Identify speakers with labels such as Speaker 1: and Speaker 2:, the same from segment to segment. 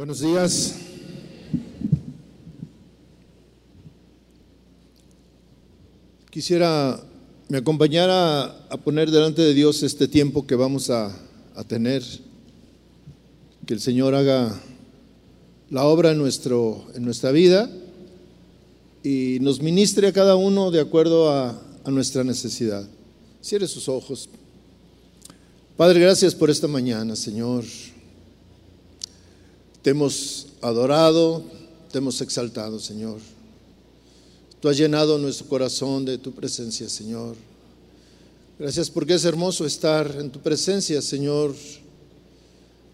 Speaker 1: Buenos días. Quisiera me acompañara a poner delante de Dios este tiempo que vamos a, a tener, que el Señor haga la obra en, nuestro, en nuestra vida y nos ministre a cada uno de acuerdo a, a nuestra necesidad. Cierre sus ojos. Padre, gracias por esta mañana, Señor. Te hemos adorado, te hemos exaltado, Señor. Tú has llenado nuestro corazón de tu presencia, Señor. Gracias porque es hermoso estar en tu presencia, Señor.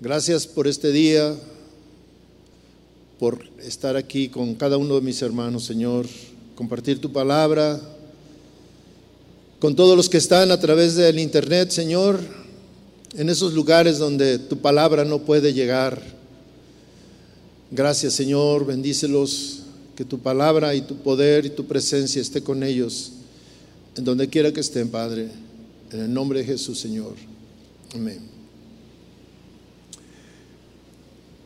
Speaker 1: Gracias por este día, por estar aquí con cada uno de mis hermanos, Señor. Compartir tu palabra con todos los que están a través del Internet, Señor, en esos lugares donde tu palabra no puede llegar. Gracias, Señor, bendícelos que tu palabra y tu poder y tu presencia esté con ellos, en donde quiera que estén, Padre, en el nombre de Jesús, Señor. Amén.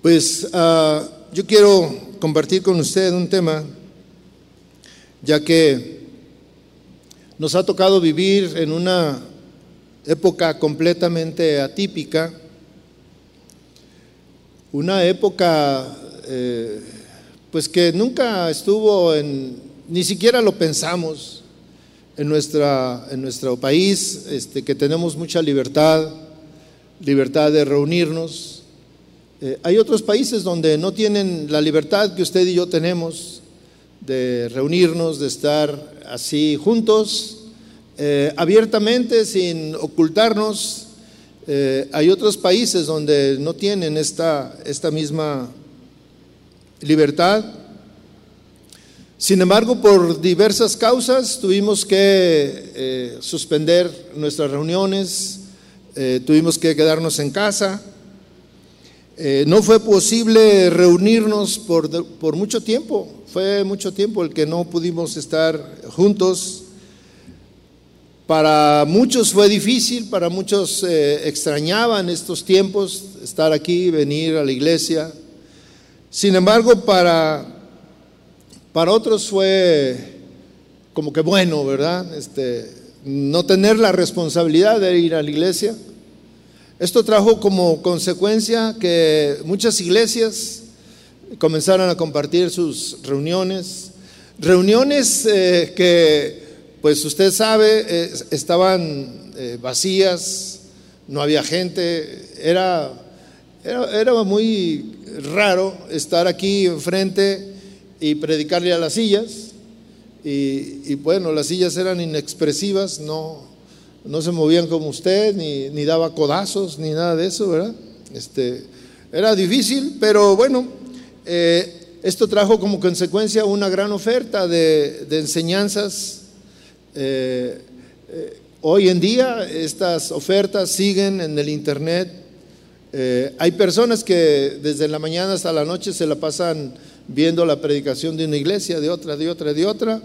Speaker 1: Pues uh, yo quiero compartir con usted un tema, ya que nos ha tocado vivir en una época completamente atípica, una época eh, pues que nunca estuvo en, ni siquiera lo pensamos en, nuestra, en nuestro país, este, que tenemos mucha libertad, libertad de reunirnos. Eh, hay otros países donde no tienen la libertad que usted y yo tenemos de reunirnos, de estar así juntos, eh, abiertamente, sin ocultarnos. Eh, hay otros países donde no tienen esta, esta misma libertad. Sin embargo, por diversas causas tuvimos que eh, suspender nuestras reuniones, eh, tuvimos que quedarnos en casa. Eh, no fue posible reunirnos por, por, mucho tiempo, fue mucho tiempo el que no pudimos estar juntos. Para muchos fue difícil, para muchos extrañaban estos tiempos, estar aquí, venir a la iglesia, sin embargo, para, para otros fue como que bueno, ¿verdad? Este, no tener la responsabilidad de ir a la iglesia. Esto trajo como consecuencia que muchas iglesias comenzaron a compartir sus reuniones, reuniones eh, que, pues usted sabe, eh, estaban eh, vacías, no había gente, era, era, era muy raro estar aquí enfrente y predicarle a las sillas. Y, bueno, las sillas eran inexpresivas, no, no se movían como usted, ni, ni, daba codazos, ni nada de eso, ¿verdad? Este, era difícil, pero bueno, eh, esto trajo como consecuencia una gran oferta de, enseñanzas. Eh, eh, hoy en día estas ofertas siguen en el Internet eh, hay personas que desde la mañana hasta la noche se la pasan viendo la predicación de una iglesia, de otra, de otra, de otra.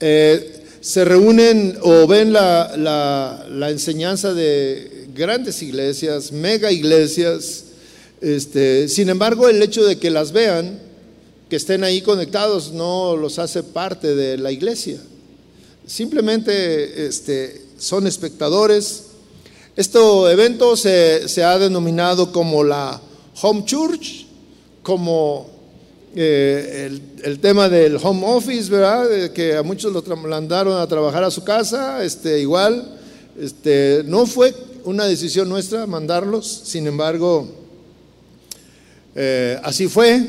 Speaker 1: Eh, se reúnen o ven la, enseñanza de grandes iglesias, mega iglesias. Este, sin embargo, el hecho de que las vean, que estén ahí conectados, no los hace parte de la iglesia. Simplemente este, son espectadores este evento se, ha denominado como la Home Church, como eh, el, tema del home office, ¿verdad? que a muchos lo mandaron a trabajar a su casa, este, igual. Este, no fue una decisión nuestra mandarlos, sin embargo, eh, así fue.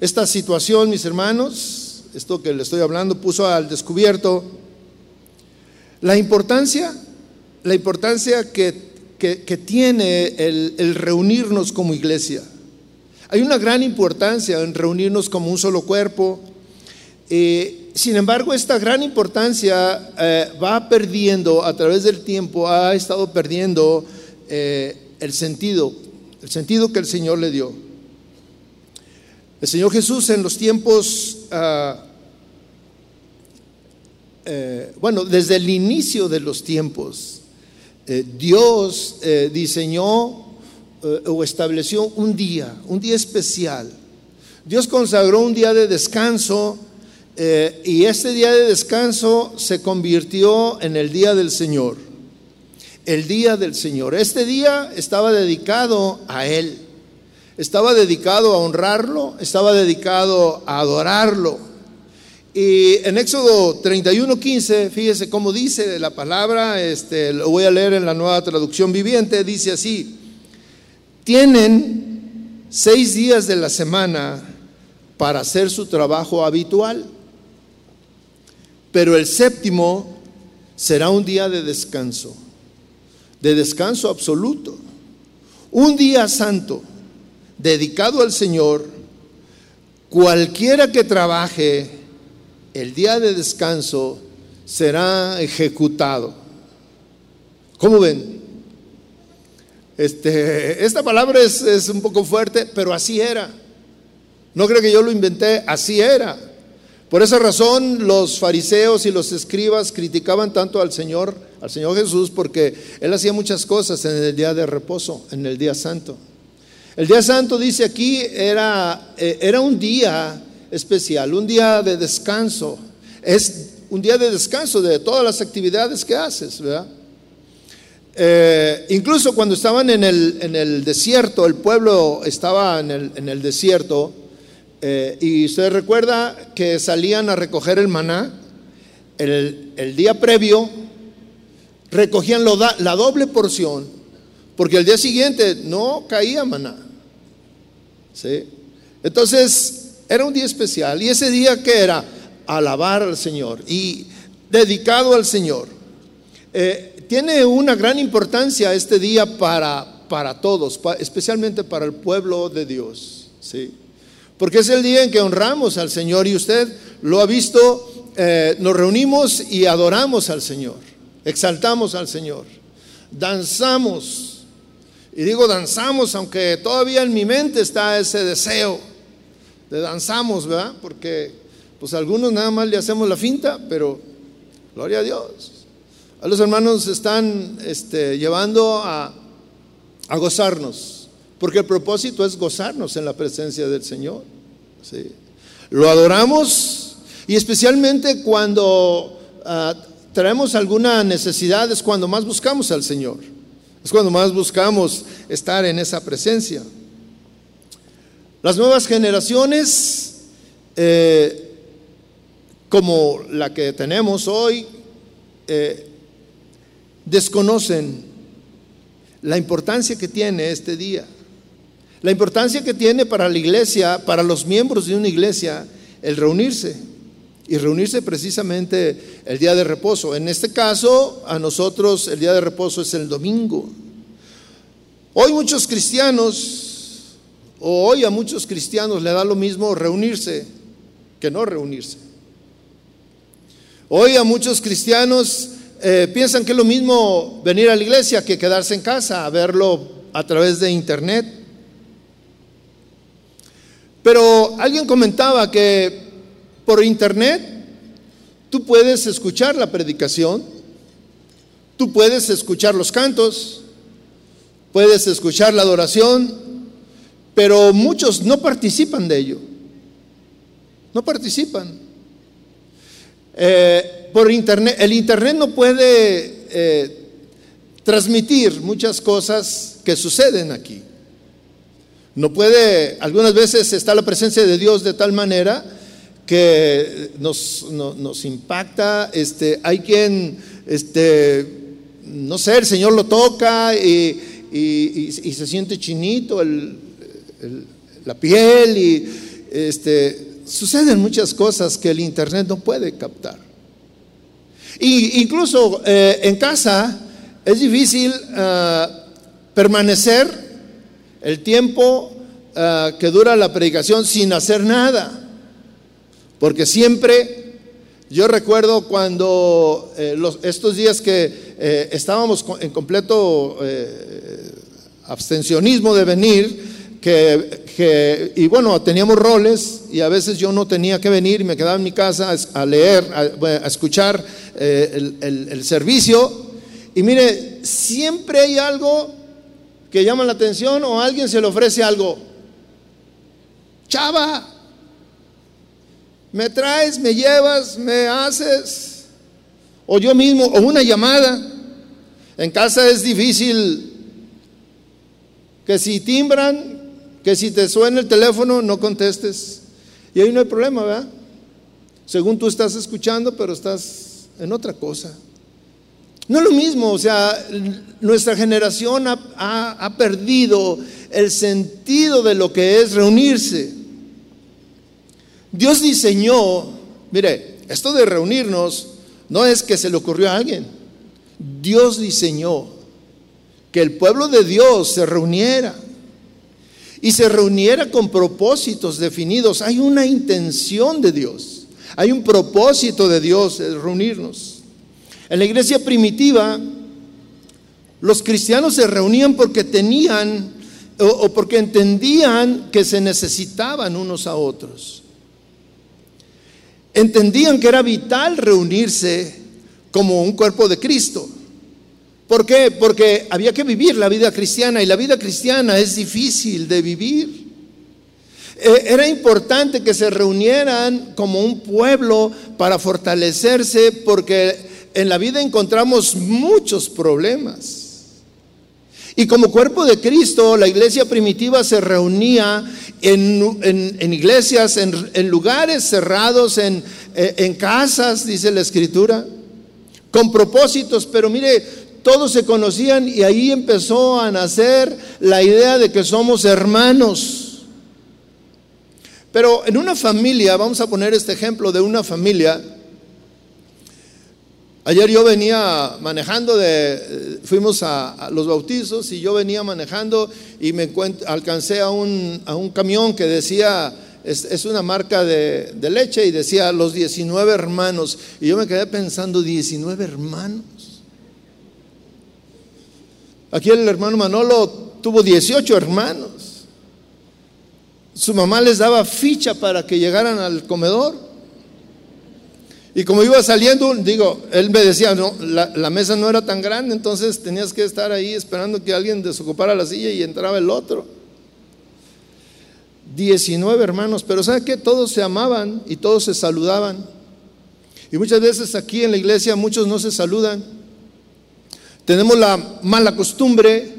Speaker 1: Esta situación, mis hermanos, esto que le estoy hablando, puso al descubierto la importancia la importancia que, tiene el, reunirnos como iglesia. Hay una gran importancia en reunirnos como un solo cuerpo. Eh, sin embargo, esta gran importancia eh, va perdiendo a través del tiempo, ha estado perdiendo eh, el sentido, el sentido que el Señor le dio. El Señor Jesús en los tiempos, ah, bueno, desde el inicio de los tiempos, eh, Dios eh, diseñó eh, o estableció un día, un día especial. Dios consagró un día de descanso y este día de descanso se convirtió en el día del Señor. El día del Señor. Este día estaba dedicado a Él. Estaba dedicado a honrarlo, estaba dedicado a adorarlo. Y en Éxodo 31, 15, fíjese cómo dice la palabra, este, lo voy a leer en la nueva traducción viviente, dice así, tienen seis días de la semana para hacer su trabajo habitual, pero el séptimo será un día de descanso, de descanso absoluto, un día santo, dedicado al Señor, cualquiera que trabaje el día de descanso será ejecutado. ¿Cómo ven? Este, esta palabra es, es un poco fuerte, pero así era. No creo que yo lo inventé, así era. Por esa razón los fariseos y los escribas criticaban tanto al Señor, al Señor Jesús, porque Él hacía muchas cosas en el día de reposo, en el día santo. El día santo, dice aquí, era, eh, era un día especial, un día de descanso. Es un día de descanso de todas las actividades que haces, ¿verdad? Eh, incluso cuando estaban en el, en el, desierto, el pueblo estaba en el, en el desierto, eh, y usted recuerda que salían a recoger el maná, el, el día previo recogían la doble porción, porque el día siguiente no caía maná. ¿sí? Entonces, era un día especial, y ese día que era alabar al Señor y dedicado al Señor. Eh, tiene una gran importancia este día para, para todos, especialmente para el pueblo de Dios. ¿sí? Porque es el día en que honramos al Señor y usted lo ha visto, eh, nos reunimos y adoramos al Señor, exaltamos al Señor, danzamos. Y digo danzamos, aunque todavía en mi mente está ese deseo de danzamos, ¿verdad? Porque pues algunos nada más le hacemos la finta, pero gloria a Dios. A los hermanos están este, llevando a, a, gozarnos, porque el propósito es gozarnos en la presencia del Señor. Lo adoramos y especialmente cuando uh, traemos alguna necesidad es cuando más buscamos al Señor, es cuando más buscamos estar en esa presencia. Las nuevas generaciones, eh, como la que tenemos hoy, eh, desconocen la importancia que tiene este día, la importancia que tiene para la iglesia, para los miembros de una iglesia, el reunirse y reunirse precisamente el día de reposo. En este caso, a nosotros el día de reposo es el domingo. Hoy muchos cristianos, o hoy a muchos cristianos le da lo mismo reunirse que no reunirse. Hoy a muchos cristianos eh, piensan que es lo mismo venir a la iglesia que quedarse en casa a verlo a través de internet. Pero alguien comentaba que por internet tú puedes escuchar la predicación, tú puedes escuchar los cantos, puedes escuchar la adoración, pero muchos no participan de ello. No participan. Eh, por internet, el internet no puede eh, transmitir muchas cosas que suceden aquí. No puede, algunas veces está la presencia de Dios de tal manera que nos, impacta, este, hay quien, este, no sé, el Señor lo toca y, se siente chinito la piel y este, suceden muchas cosas que el Internet no puede captar. Y incluso eh, en casa es difícil uh, permanecer el tiempo uh, que dura la predicación sin hacer nada. Porque siempre, yo recuerdo cuando eh, estos días que eh, estábamos en completo abstencionismo de venir, que, y bueno, teníamos roles y a veces yo no tenía que venir y me quedaba en mi casa a, leer, a, escuchar eh, el, el, servicio. Y mire, siempre hay algo que llaman la atención o alguien se le ofrece algo. Chava, me traes, me llevas, me haces, o yo mismo, o una llamada. En casa es difícil que si timbran, que si te suena el teléfono, no contestes. Y ahí no hay problema, ¿verdad? Según tú estás escuchando, pero estás en otra cosa. No es lo mismo, o sea, nuestra generación ha, ha, perdido el sentido de lo que es reunirse. Dios diseñó, mire, esto de reunirnos no es que se le ocurrió a alguien. Dios diseñó que el pueblo de Dios se reuniera y se reuniera con propósitos definidos. Hay una intención de Dios, hay un propósito de Dios de reunirnos. En la iglesia primitiva, los cristianos se reunían porque tenían o, porque entendían que se necesitaban unos a otros. Entendían que era vital reunirse como un cuerpo de Cristo. ¿Por qué? Porque había que vivir la vida cristiana y la vida cristiana es difícil de vivir. E, era importante que se reunieran como un pueblo para fortalecerse porque en la vida encontramos muchos problemas. Y como cuerpo de Cristo, la iglesia primitiva se reunía en, iglesias, en, lugares cerrados, en, en casas, dice la escritura, con propósitos, pero mire, todos se conocían y ahí empezó a nacer la idea de que somos hermanos. Pero en una familia, vamos a poner este ejemplo de una familia. Ayer yo venía manejando de, fuimos a, los bautizos y yo venía manejando y me alcancé a un, a un camión que decía, es, una marca de, de, leche y decía los 19 hermanos. Y yo me quedé pensando, 19 hermanos. Aquí el hermano Manolo tuvo 18 hermanos. Su mamá les daba ficha para que llegaran al comedor. Y como iba saliendo, digo, él me decía, no, la, mesa no era tan grande, entonces tenías que estar ahí esperando que alguien desocupara la silla y entraba el otro. 19 hermanos, pero ¿sabe qué? Todos se amaban y todos se saludaban. Y muchas veces aquí en la iglesia muchos no se saludan. Tenemos la mala costumbre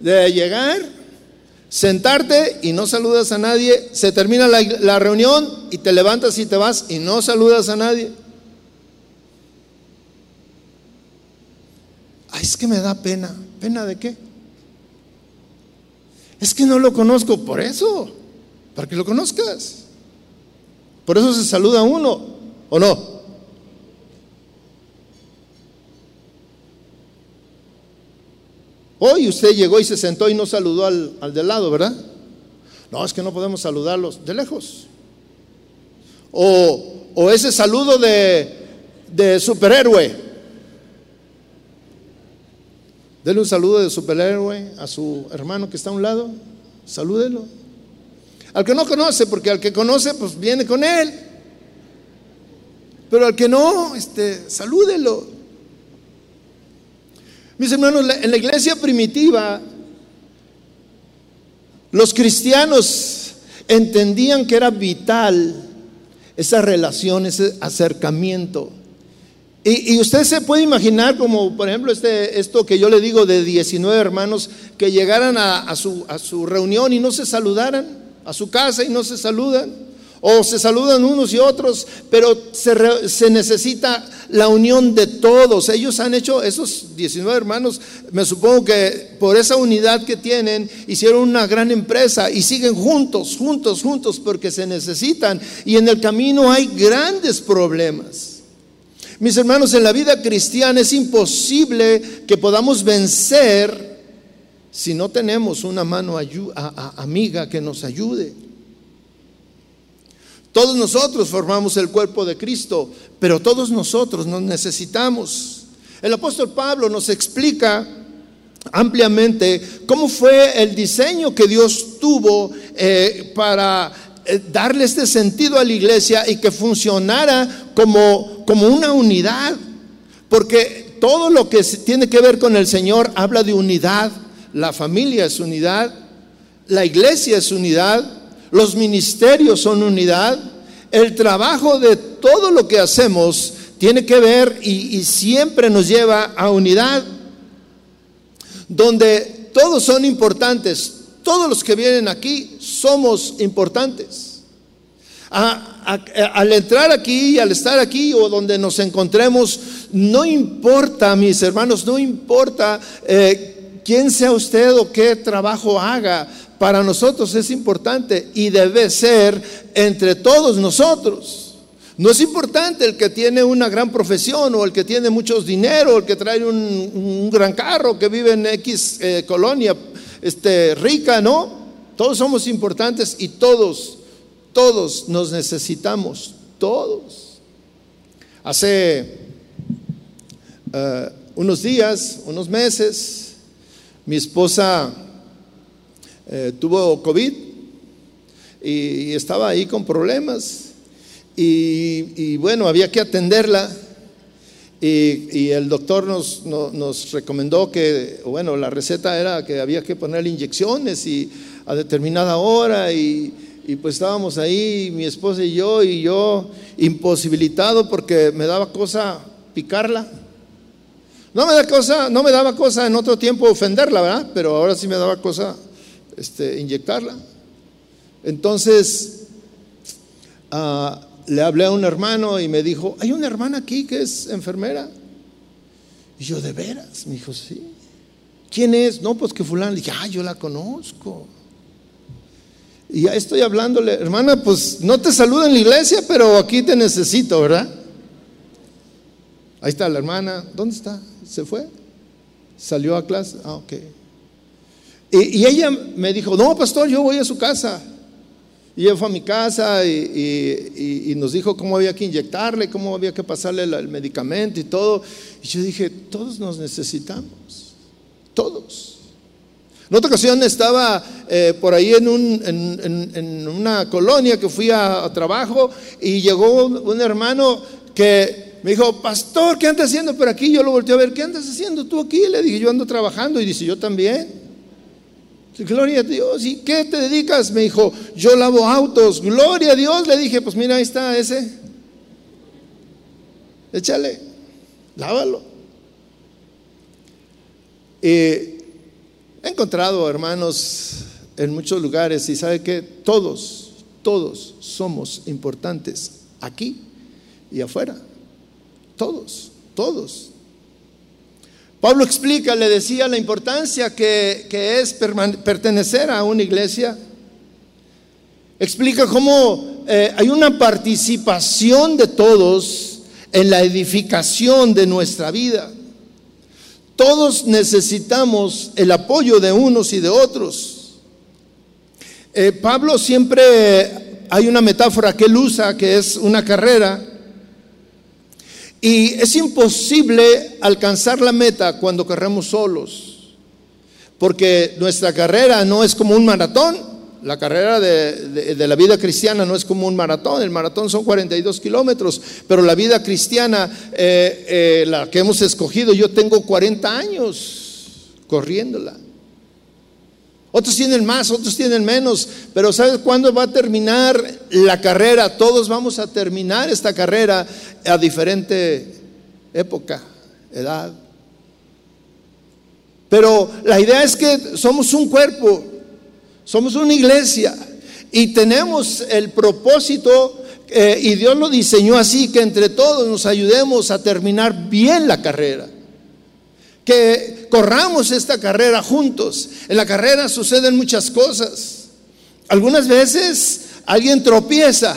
Speaker 1: de llegar, sentarte y no saludas a nadie. Se termina la, reunión y te levantas y te vas y no saludas a nadie. Ay, es que me da pena. ¿Pena de qué? Es que no lo conozco, por eso, para que lo conozcas. Por eso se saluda uno, ¿o no? Hoy usted llegó y se sentó y no saludó al, al de lado, ¿verdad? No, es que no podemos saludarlos de lejos. O, o ese saludo de, de superhéroe. Dele un saludo de superhéroe a su hermano que está a un lado. Salúdelo. Al que no conoce, porque al que conoce, pues viene con él. Pero al que no, este, salúdelo. Mis hermanos, en la iglesia primitiva, los cristianos entendían que era vital esa relación, ese acercamiento. Y, usted se puede imaginar como, por ejemplo, este, esto que yo le digo de 19 hermanos que llegaran a, su, a su reunión y no se saludaran, a su casa y no se saludan o se saludan unos y otros, pero se, necesita la unión de todos. Ellos han hecho, esos 19 hermanos, me supongo que por esa unidad que tienen, hicieron una gran empresa y siguen juntos, juntos, juntos, porque se necesitan. Y en el camino hay grandes problemas. Mis hermanos, en la vida cristiana es imposible que podamos vencer si no tenemos una mano amiga que nos ayude. Todos nosotros formamos el cuerpo de Cristo, pero todos nosotros nos necesitamos. El apóstol Pablo nos explica ampliamente cómo fue el diseño que Dios tuvo eh, para eh, darle este sentido a la iglesia y que funcionara como, como una unidad. Porque todo lo que tiene que ver con el Señor habla de unidad, la familia es unidad, la iglesia es unidad, los ministerios son unidad, el trabajo de todo lo que hacemos tiene que ver y, siempre nos lleva a unidad, donde todos son importantes, todos los que vienen aquí somos importantes. Al entrar aquí, al estar aquí o donde nos encontremos, no importa, mis hermanos, no importa eh, quién sea usted o qué trabajo haga, para nosotros es importante y debe ser entre todos nosotros. No es importante el que tiene una gran profesión o el que tiene mucho dinero, o el que trae un, gran carro, que vive en X eh, colonia este, rica, ¿no? Todos somos importantes y todos todos nos necesitamos, todos. Hace eh, unos días, unos meses, mi esposa eh, tuvo COVID y, estaba ahí con problemas. Y, bueno, había que atenderla. Y, el doctor nos, recomendó que, bueno, la receta era que había que ponerle inyecciones y a determinada hora y pues estábamos ahí, mi esposa y yo, y yo imposibilitado porque me daba cosa picarla. No me, da cosa, no me daba cosa en otro tiempo ofenderla, ¿verdad? Pero ahora sí me daba cosa este, inyectarla. Entonces, ah, le hablé a un hermano y me dijo, hay una hermana aquí que es enfermera. Y yo, ¿de veras? Me dijo, sí. ¿Quién es? No, pues que fulano. Le dije, ah, yo la conozco. Y ya estoy hablándole, hermana, pues no te saludo en la iglesia, pero aquí te necesito, ¿verdad? Ahí está la hermana, ¿dónde está? ¿Se fue? ¿Salió a clase? Ah, ok. Y, ella me dijo, no, pastor, yo voy a su casa. Y ella fue a mi casa y, nos dijo cómo había que inyectarle, cómo había que pasarle el medicamento y todo. Y yo dije, todos nos necesitamos, todos. En otra ocasión estaba eh, por ahí en, una colonia que fui a, trabajo y llegó un, hermano que me dijo, pastor, ¿qué andas haciendo por aquí? Yo lo volteé a ver, ¿qué andas haciendo tú aquí? Le dije, yo ando trabajando y dice, yo también. Gloria a Dios. ¿Y qué te dedicas? Me dijo, yo lavo autos. Gloria a Dios. Le dije, pues mira, ahí está ese. Échale, lávalo. He encontrado hermanos en muchos lugares y sabe que todos, todos somos importantes aquí y afuera. Todos, todos. Pablo explica, le decía la importancia que, es pertenecer a una iglesia. Explica cómo eh, hay una participación de todos en la edificación de nuestra vida. Todos necesitamos el apoyo de unos y de otros. Eh, Pablo siempre hay una metáfora que él usa que es una carrera y es imposible alcanzar la meta cuando corremos solos, porque nuestra carrera no es como un maratón, la carrera de, la vida cristiana no es como un maratón, el maratón son 42 kilómetros, pero la vida cristiana, eh, eh, la que hemos escogido, yo tengo 40 años corriéndola. Otros tienen más, otros tienen menos, pero ¿sabes cuándo va a terminar la carrera? Todos vamos a terminar esta carrera a diferente época, edad. Pero la idea es que somos un cuerpo somos una iglesia y tenemos el propósito eh, y Dios lo diseñó así, que entre todos nos ayudemos a terminar bien la carrera. Que corramos esta carrera juntos. En la carrera suceden muchas cosas. Algunas veces alguien tropieza,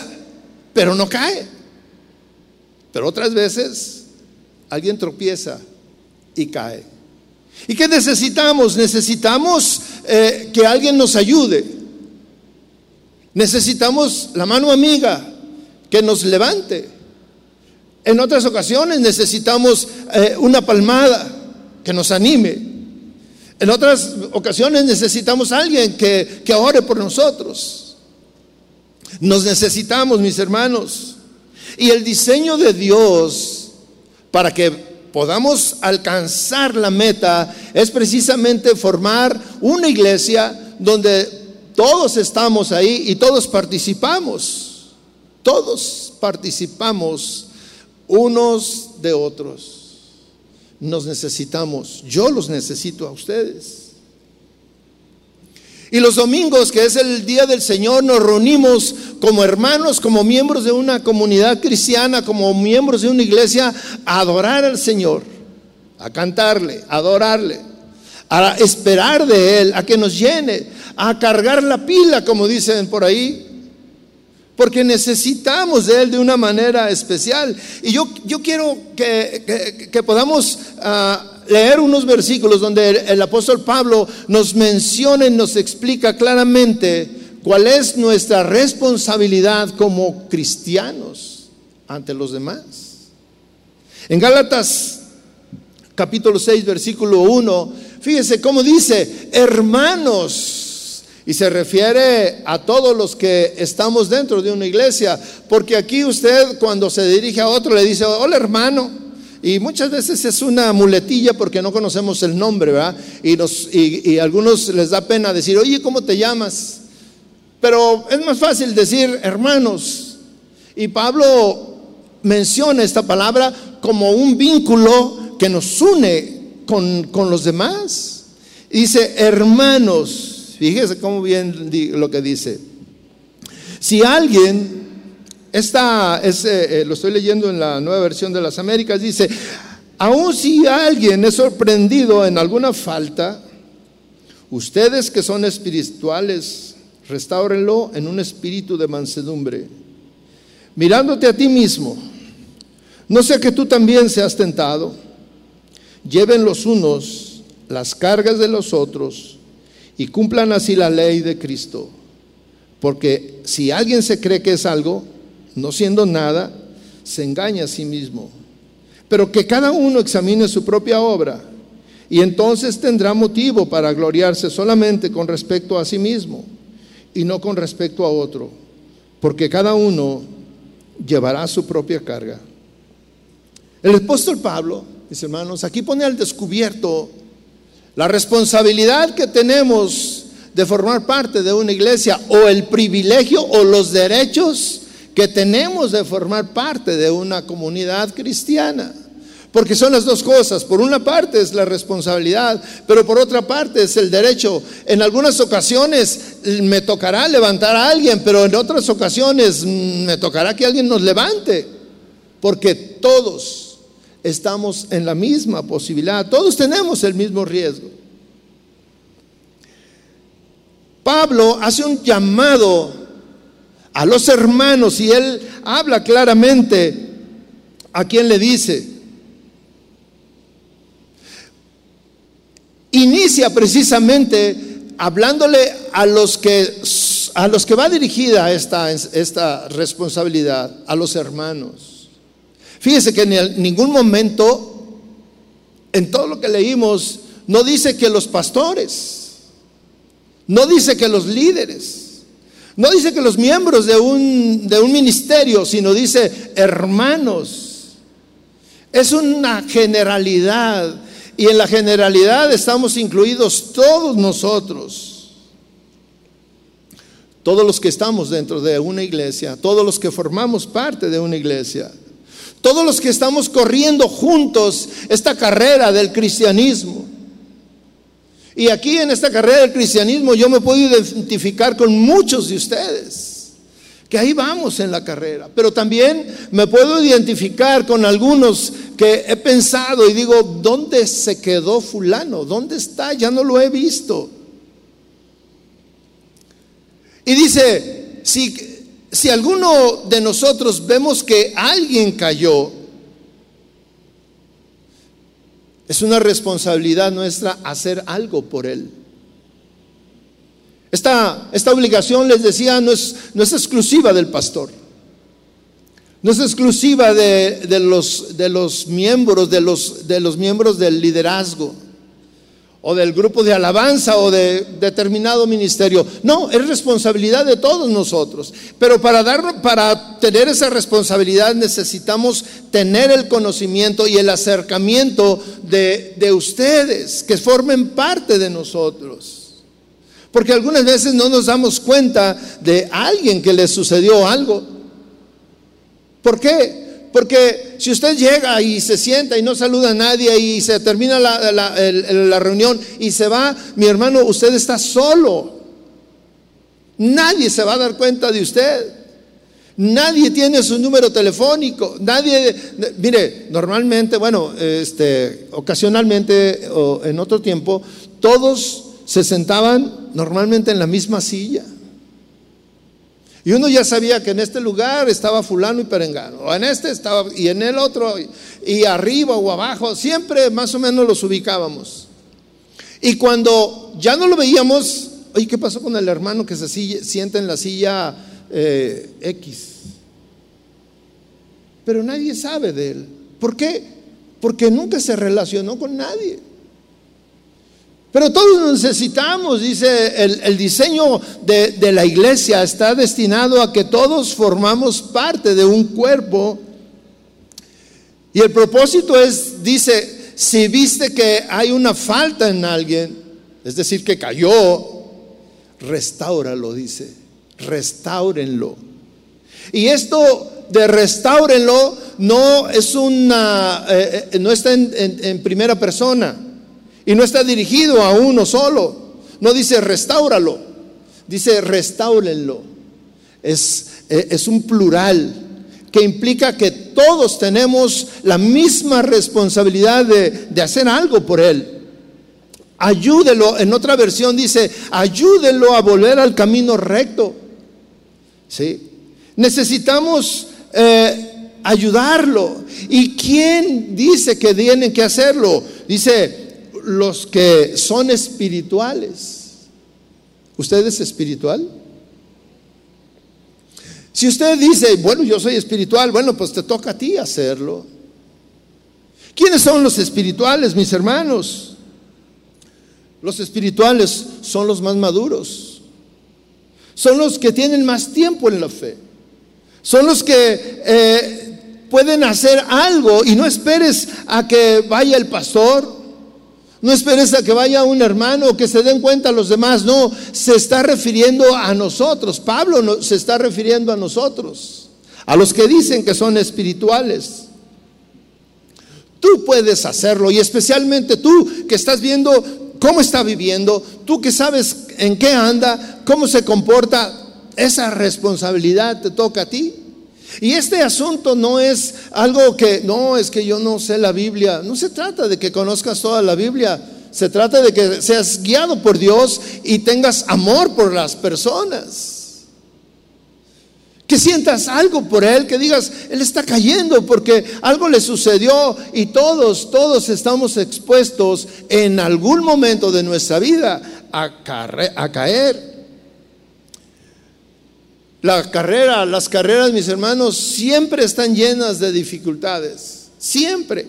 Speaker 1: pero no cae. Pero otras veces alguien tropieza y cae. ¿Y qué necesitamos? Necesitamos eh, que alguien nos ayude. Necesitamos la mano amiga que nos levante. En otras ocasiones necesitamos eh, una palmada que nos anime. En otras ocasiones necesitamos alguien que, que ore por nosotros. Nos necesitamos, mis hermanos. Y el diseño de Dios para que podamos alcanzar la meta es precisamente formar una iglesia donde todos estamos ahí y todos participamos. Todos participamos unos de otros. Nos necesitamos. Yo los necesito a ustedes. Y los domingos, que es el día del Señor, nos reunimos como hermanos, como miembros de una comunidad cristiana, como miembros de una iglesia, a adorar al Señor, a cantarle, a adorarle, a esperar de Él, a que nos llene, a cargar la pila, como dicen por ahí, porque necesitamos de Él de una manera especial. Y yo, yo quiero que, que, podamos ah, leer unos versículos donde el, apóstol Pablo nos menciona y nos explica claramente cuál es nuestra responsabilidad como cristianos ante los demás. En Gálatas capítulo 6, versículo 1, fíjese cómo dice, hermanos, y se refiere a todos los que estamos dentro de una iglesia, porque aquí usted cuando se dirige a otro le dice, hola hermano, y muchas veces es una muletilla porque no conocemos el nombre, ¿verdad? Y, nos, y, a algunos les da pena decir, oye, ¿cómo te llamas? Pero es más fácil decir hermanos. Y Pablo menciona esta palabra como un vínculo que nos une con, con los demás. Dice, hermanos, Fíjese cómo bien lo que dice. Si alguien, esta es, eh, eh, lo estoy leyendo en la nueva versión de las Américas, dice, aun si alguien es sorprendido en alguna falta, ustedes que son espirituales, restáurenlo en un espíritu de mansedumbre, mirándote a ti mismo. No sea que tú también seas tentado. Lleven los unos las cargas de los otros y cumplan así la ley de Cristo. Porque si alguien se cree que es algo, no siendo nada, se engaña a sí mismo. Pero que cada uno examine su propia obra y entonces tendrá motivo para gloriarse solamente con respecto a sí mismo y no con respecto a otro, porque cada uno llevará su propia carga. El apóstol Pablo, mis hermanos, aquí pone al descubierto la responsabilidad que tenemos de formar parte de una iglesia o el privilegio o los derechos que tenemos de formar parte de una comunidad cristiana. Porque son las dos cosas. Por una parte es la responsabilidad, pero por otra parte es el derecho. En algunas ocasiones me tocará levantar a alguien, pero en otras ocasiones me tocará que alguien nos levante. Porque todos estamos en la misma posibilidad, todos tenemos el mismo riesgo. Pablo hace un llamado a los hermanos y él habla claramente a quien le dice. Inicia precisamente hablándole a los que a los que va dirigida esta, esta responsabilidad, a los hermanos. Fíjese que en ningún momento, en todo lo que leímos, no dice que los pastores, no dice que los líderes, no dice que los miembros de un, de un ministerio, sino dice hermanos. Es una generalidad y en la generalidad estamos incluidos todos nosotros. Todos los que estamos dentro de una iglesia, todos los que formamos parte de una iglesia. Todos los que estamos corriendo juntos esta carrera del cristianismo. Y aquí en esta carrera del cristianismo yo me puedo identificar con muchos de ustedes, que ahí vamos en la carrera. Pero también me puedo identificar con algunos que he pensado y digo, ¿dónde se quedó fulano? ¿Dónde está? Ya no lo he visto. Y dice, si si alguno de nosotros vemos que alguien cayó, es una responsabilidad nuestra hacer algo por él. Esta, esta obligación, les decía, no es, no es, exclusiva del pastor. No es exclusiva de, los, de los, miembros, de los, de los miembros del liderazgo o del grupo de alabanza o de determinado ministerio. No, es responsabilidad de todos nosotros. Pero para, dar, para tener esa responsabilidad necesitamos tener el conocimiento y el acercamiento de, de ustedes, que formen parte de nosotros. Porque algunas veces no nos damos cuenta de alguien que le sucedió algo. ¿Por qué? Porque si usted llega y se sienta y no saluda a nadie y se termina la, reunión y se va, mi hermano, usted está solo. Nadie se va a dar cuenta de usted. Nadie tiene su número telefónico. Nadie, mire, normalmente, bueno, este, ocasionalmente o en otro tiempo, todos se sentaban normalmente en la misma silla. Y uno ya sabía que en este lugar estaba fulano y perengano, o en este estaba, y en el otro, y, arriba o abajo, siempre más o menos los ubicábamos. Y cuando ya no lo veíamos, oye, ¿qué pasó con el hermano que se sienta en la silla eh, X? Pero nadie sabe de él. ¿Por qué? Porque nunca se relacionó con nadie. Pero todos necesitamos, dice, el, diseño de, la iglesia está destinado a que todos formamos parte de un cuerpo. Y el propósito es, dice, si viste que hay una falta en alguien, es decir, que cayó, restáuralo, dice, restáurenlo. Y esto de restáurenlo no es una, eh, eh, no está en primera persona. Y no está dirigido a uno solo. No dice restáuralo. Dice restáurenlo. Es, eh, es un plural que implica que todos tenemos la misma responsabilidad de, de hacer algo por él. Ayúdelo, en otra versión dice, ayúdenlo a volver al camino recto. ¿Sí? Necesitamos eh, ayudarlo. ¿Y quién dice que tienen que hacerlo? Dice, los que son espirituales. ¿Usted es espiritual? Si usted dice, bueno, yo soy espiritual, bueno, pues te toca a ti hacerlo. ¿Quiénes son los espirituales, mis hermanos? Los espirituales son los más maduros. Son los que tienen más tiempo en la fe. Son los que eh, pueden hacer algo y no esperes a que vaya el pastor no esperes a que vaya un hermano o que se den cuenta los demás. No, se está refiriendo a nosotros. Pablo se está refiriendo a nosotros. A los que dicen que son espirituales. Tú puedes hacerlo y especialmente tú que estás viendo cómo está viviendo, tú que sabes en qué anda, cómo se comporta, esa responsabilidad te toca a ti. Y este asunto no es algo que, no, es que yo no sé la Biblia. No se trata de que conozcas toda la Biblia. Se trata de que seas guiado por Dios y tengas amor por las personas. Que sientas algo por Él, que digas, Él está cayendo porque algo le sucedió y todos, todos estamos expuestos en algún momento de nuestra vida a, caer. La carrera, las carreras, mis hermanos, siempre están llenas de dificultades. Siempre.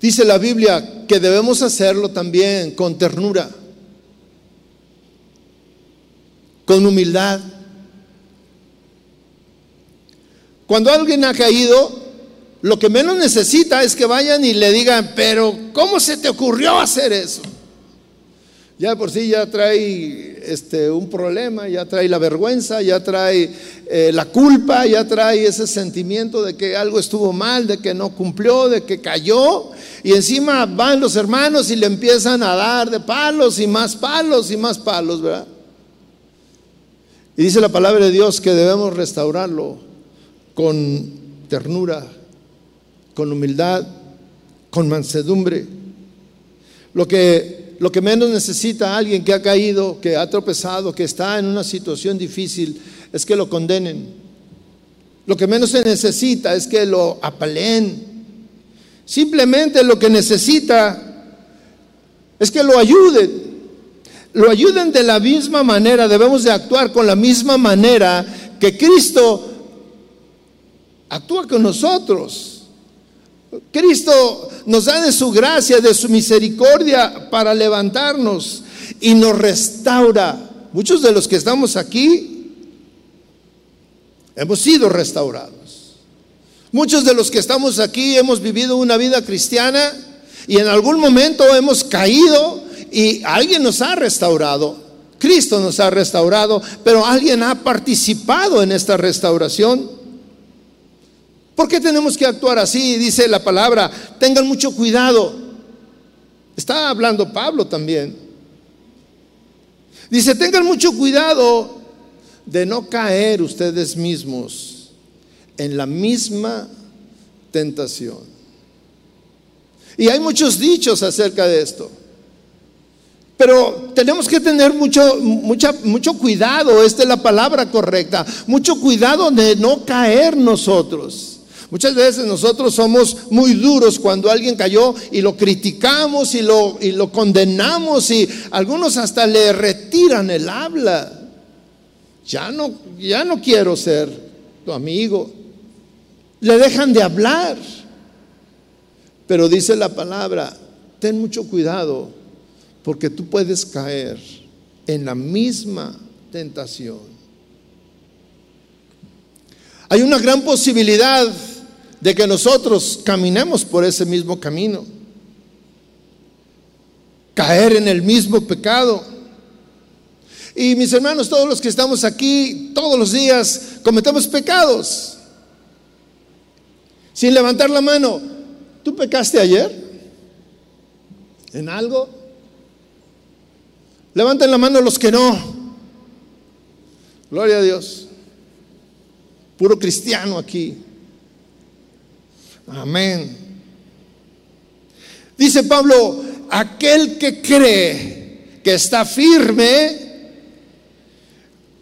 Speaker 1: Dice la Biblia que debemos hacerlo también con ternura, con humildad. Cuando alguien ha caído, lo que menos necesita es que vayan y le digan, pero ¿cómo se te ocurrió hacer eso? Ya por sí ya trae este, un problema, ya trae la vergüenza, ya trae eh, la culpa, ya trae ese sentimiento de que algo estuvo mal, de que no cumplió, de que cayó. Y encima van los hermanos y le empiezan a dar de palos y más palos y más palos, ¿verdad? Y dice la palabra de Dios que debemos restaurarlo con ternura, con humildad, con mansedumbre. Lo que lo que menos necesita alguien que ha caído, que ha tropezado, que está en una situación difícil, es que lo condenen. Lo que menos se necesita es que lo apaleen. Simplemente lo que necesita es que lo ayuden. Lo ayuden de la misma manera, debemos de actuar con la misma manera que Cristo actúa con nosotros. Cristo nos da de su gracia, de su misericordia para levantarnos y nos restaura. Muchos de los que estamos aquí hemos sido restaurados. Muchos de los que estamos aquí hemos vivido una vida cristiana y en algún momento hemos caído y alguien nos ha restaurado. Cristo nos ha restaurado, pero alguien ha participado en esta restauración. ¿Por qué tenemos que actuar así? Dice la palabra, tengan mucho cuidado. Está hablando Pablo también. Dice, tengan mucho cuidado de no caer ustedes mismos en la misma tentación. Y hay muchos dichos acerca de esto. Pero tenemos que tener mucho, mucho cuidado, esta es la palabra correcta, mucho cuidado de no caer nosotros. Muchas veces nosotros somos muy duros cuando alguien cayó y lo criticamos y lo, y lo condenamos y algunos hasta le retiran el habla. Ya no, ya no quiero ser tu amigo. Le dejan de hablar. Pero dice la palabra, ten mucho cuidado porque tú puedes caer en la misma tentación. Hay una gran posibilidad de que nosotros caminemos por ese mismo camino, caer en el mismo pecado. Y mis hermanos, todos los que estamos aquí, todos los días cometemos pecados. Sin levantar la mano, ¿tú pecaste ayer? ¿En algo? Levanten la mano los que no. Gloria a Dios. Puro cristiano aquí. Amén. Dice Pablo, aquel que cree que está firme,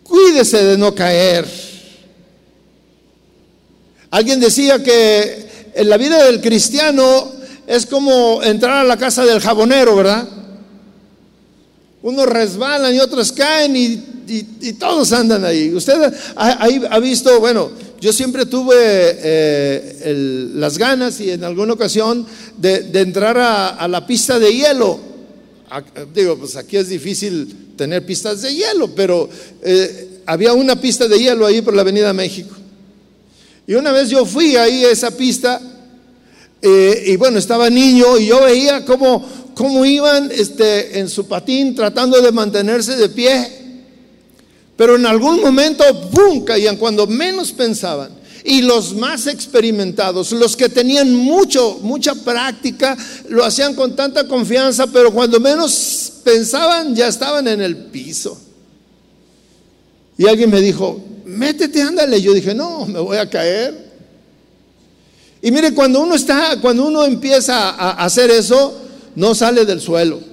Speaker 1: cuídese de no caer. Alguien decía que en la vida del cristiano es como entrar a la casa del jabonero, ¿verdad? Unos resbalan y otros caen y, todos andan ahí. Usted ha visto, bueno, yo siempre tuve eh, las ganas y en alguna ocasión de, entrar a, la pista de hielo. digo, pues aquí es difícil tener pistas de hielo, pero eh, había una pista de hielo ahí por la Avenida México. Y una vez yo fui ahí a esa pista eh, y bueno, estaba niño y yo veía cómo, cómo iban este, en su patín tratando de mantenerse de pie pero en algún momento, ¡pum!, caían cuando menos pensaban. Y los más experimentados, los que tenían mucho, mucha práctica, lo hacían con tanta confianza, pero cuando menos pensaban ya estaban en el piso. Y alguien me dijo, métete, ándale. Yo dije, no, me voy a caer. Y mire, cuando uno está, cuando uno empieza a hacer eso, no sale del suelo.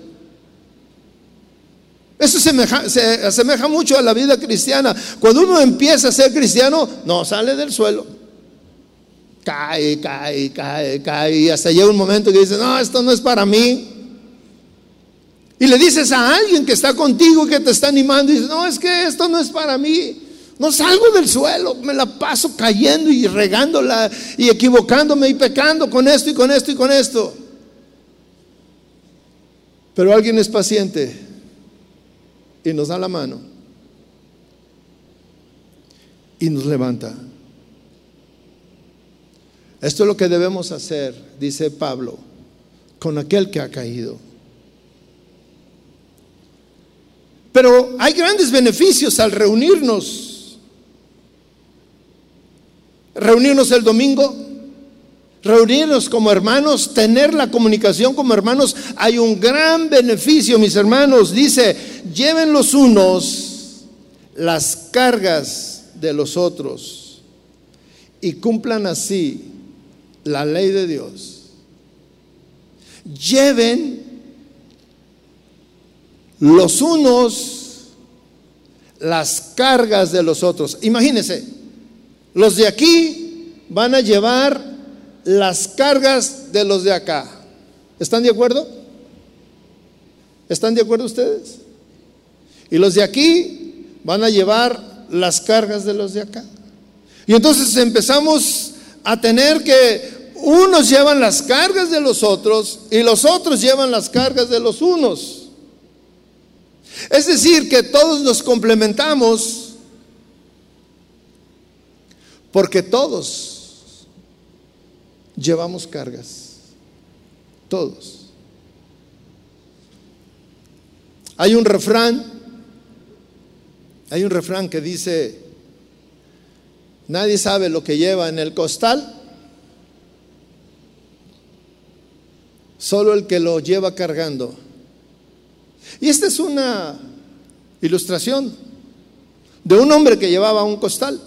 Speaker 1: Eso se, asemeja mucho a la vida cristiana. Cuando uno empieza a ser cristiano, no sale del suelo. Cae, cae, cae, cae. Y hasta llega un momento que dice, no, esto no es para mí. Y le dices a alguien que está contigo, que te está animando, y no, es que esto no es para mí. No salgo del suelo, me la paso cayendo y regándola y equivocándome y pecando con esto y con esto y con esto. Pero alguien es paciente y nos da la mano y nos levanta. Esto es lo que debemos hacer, dice Pablo, con aquel que ha caído. Pero hay grandes beneficios al reunirnos. Reunirnos el domingo, reunirnos como hermanos, tener la comunicación como hermanos, hay un gran beneficio, mis hermanos. Dice, lleven los unos las cargas de los otros y cumplan así la ley de Dios. Lleven los unos las cargas de los otros. Imagínense, los de aquí van a llevar las cargas de los de acá. ¿Están de acuerdo? ¿Están de acuerdo ustedes? Y los de aquí van a llevar las cargas de los de acá. Y entonces empezamos a tener que unos llevan las cargas de los otros y los otros llevan las cargas de los unos. Es decir, que todos nos complementamos porque todos llevamos cargas. Todos. Hay un refrán, hay un refrán que dice, nadie sabe lo que lleva en el costal, solo el que lo lleva cargando. Y esta es una ilustración de un hombre que llevaba un costal.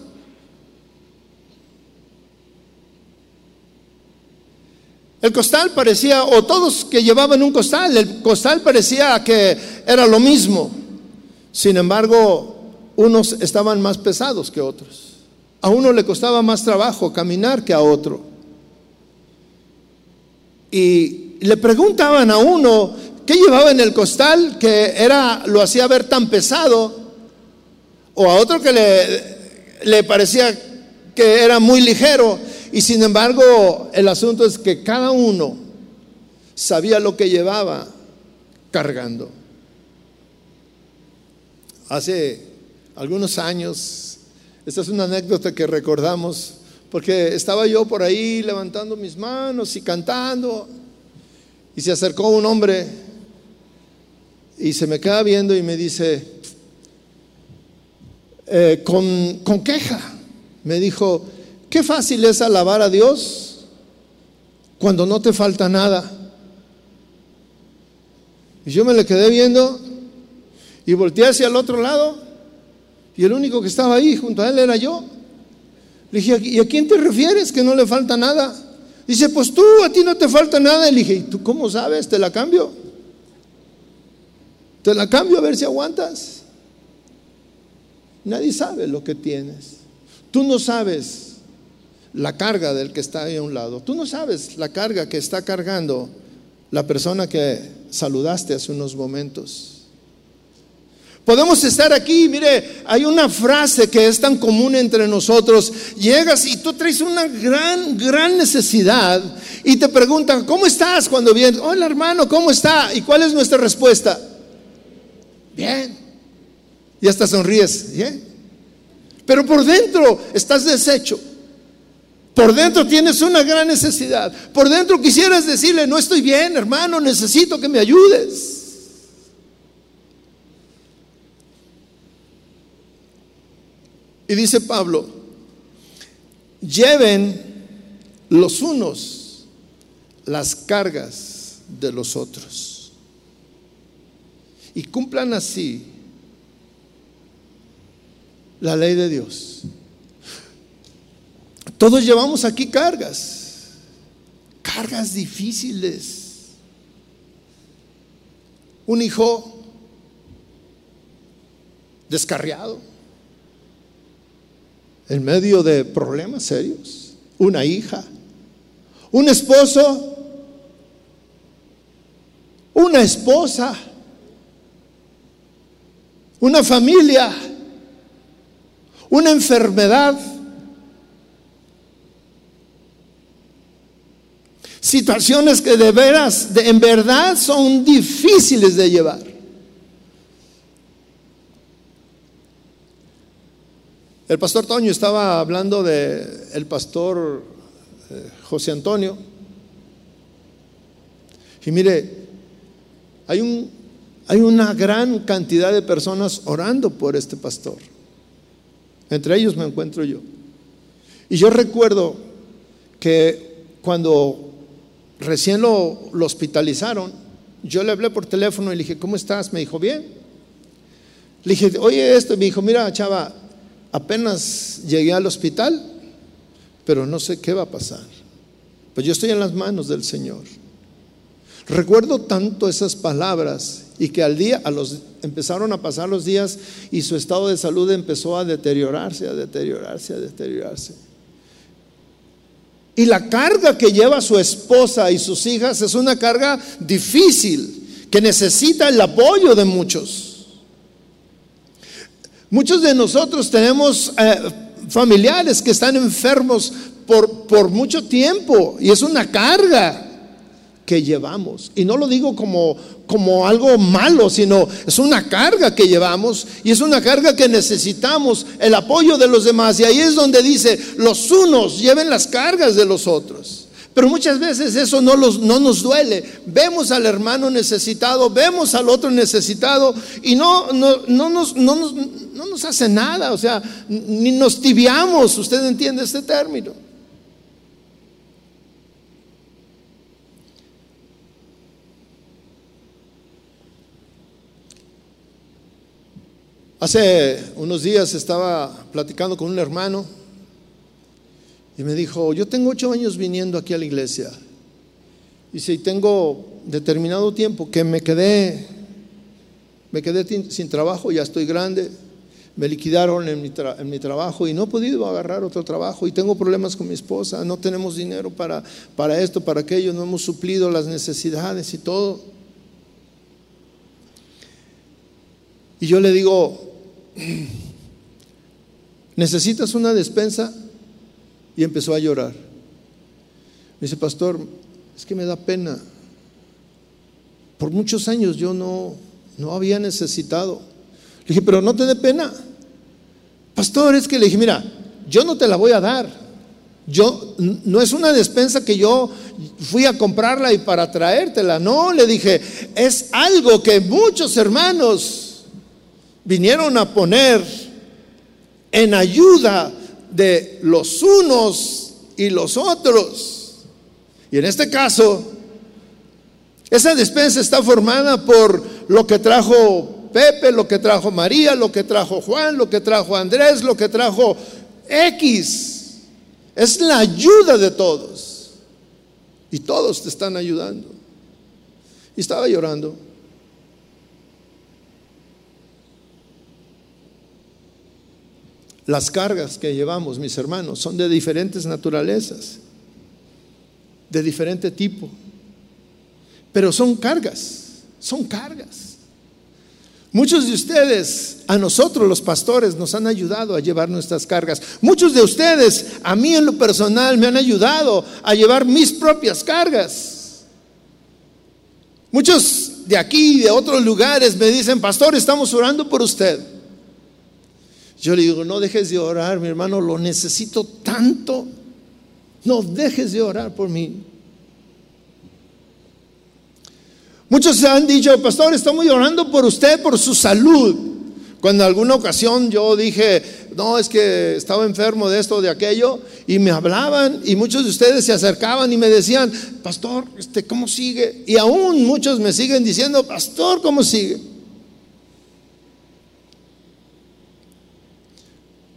Speaker 1: El costal parecía, o todos que llevaban un costal, el costal parecía que era lo mismo. Sin embargo, unos estaban más pesados que otros. A uno le costaba más trabajo caminar que a otro. Y le preguntaban a uno qué llevaba en el costal que era lo hacía ver tan pesado, o a otro que le, le parecía que era muy ligero. Y sin embargo, el asunto es que cada uno sabía lo que llevaba cargando. Hace algunos años, esta es una anécdota que recordamos, porque estaba yo por ahí levantando mis manos y cantando, y se acercó un hombre y se me queda viendo y me dice, eh, con, con queja, me dijo, Qué fácil es alabar a Dios cuando no te falta nada. Y yo me le quedé viendo y volteé hacia el otro lado y el único que estaba ahí junto a él era yo. Le dije, ¿y a quién te refieres que no le falta nada? Dice, pues tú, a ti no te falta nada. Y le dije, ¿y tú cómo sabes? Te la cambio. Te la cambio a ver si aguantas. Nadie sabe lo que tienes. Tú no sabes la carga del que está ahí a un lado. Tú no sabes la carga que está cargando la persona que saludaste hace unos momentos. Podemos estar aquí, mire, hay una frase que es tan común entre nosotros. Llegas y tú traes una gran, gran necesidad y te preguntan, ¿cómo estás cuando vienes? Hola hermano, ¿cómo está? ¿Y cuál es nuestra respuesta? Bien. Y hasta sonríes, bien. Pero por dentro estás deshecho. Por dentro tienes una gran necesidad. Por dentro quisieras decirle, no estoy bien, hermano, necesito que me ayudes. Y dice Pablo, lleven los unos las cargas de los otros. Y cumplan así la ley de Dios. Todos llevamos aquí cargas, cargas difíciles. Un hijo descarriado, en medio de problemas serios. Una hija, un esposo, una esposa, una familia, una enfermedad situaciones que de veras, en verdad son difíciles de llevar. El pastor Toño estaba hablando de el pastor eh, José Antonio. Y mire, hay, un, hay una gran cantidad de personas orando por este pastor. Entre ellos me encuentro yo. Y yo recuerdo que cuando recién lo, hospitalizaron, yo le hablé por teléfono y le dije, ¿cómo estás? Me dijo, bien. Le dije, oye esto, me dijo, mira, chava, apenas llegué al hospital, pero no sé qué va a pasar. Pues yo estoy en las manos del Señor. Recuerdo tanto esas palabras y que al día, los, empezaron a pasar los días y su estado de salud empezó a deteriorarse, a deteriorarse, a deteriorarse. Y la carga que lleva su esposa y sus hijas es una carga difícil, que necesita el apoyo de muchos. Muchos de nosotros tenemos eh, familiares que están enfermos por, por mucho tiempo y es una carga llevamos. Y no lo digo como, como algo malo, sino es una carga que llevamos y es una carga que necesitamos el apoyo de los demás. Y ahí es donde dice, los unos lleven las cargas de los otros. Pero muchas veces eso no, los, no nos duele. Vemos al hermano necesitado, vemos al otro necesitado y no, no, no, nos, no, nos, no nos hace nada. O sea, ni nos tibiamos. ¿Usted entiende este término? Hace unos días estaba platicando con un hermano y me dijo, yo tengo ocho años viniendo aquí a la iglesia. Y si tengo determinado tiempo que me quedé, me quedé sin trabajo, ya estoy grande, me liquidaron en mi, en mi, trabajo y no he podido agarrar otro trabajo y tengo problemas con mi esposa, no tenemos dinero para, para esto, para aquello, no hemos suplido las necesidades y todo. Y yo le digo, ¿necesitas una despensa? y empezó a llorar. Me dice, pastor, es que me da pena. Por muchos años yo no, no había necesitado. Le dije, pero no te dé pena. Pastor, es que le dije, mira, yo no te la voy a dar. Yo no es una despensa que yo fui a comprarla y para traértela. No, le dije, es algo que muchos hermanos vinieron a poner en ayuda de los unos y los otros. Y en este caso, esa despensa está formada por lo que trajo Pepe, lo que trajo María, lo que trajo Juan, lo que trajo Andrés, lo que trajo X. Es la ayuda de todos. Y todos te están ayudando. Y estaba llorando. Las cargas que llevamos, mis hermanos, son de diferentes naturalezas, de diferente tipo. Pero son cargas, son cargas. Muchos de ustedes, a nosotros los pastores, nos han ayudado a llevar nuestras cargas. Muchos de ustedes, a mí en lo personal, me han ayudado a llevar mis propias cargas. Muchos de aquí y de otros lugares me dicen, pastor, estamos orando por usted. Yo le digo, no dejes de orar, mi hermano, lo necesito tanto. No dejes de orar por mí. Muchos han dicho, pastor, estamos orando por usted, por su salud. Cuando en alguna ocasión yo dije, no, es que estaba enfermo de esto, de aquello, y me hablaban, y muchos de ustedes se acercaban y me decían, pastor, este, ¿cómo sigue? Y aún muchos me siguen diciendo, pastor, ¿cómo sigue?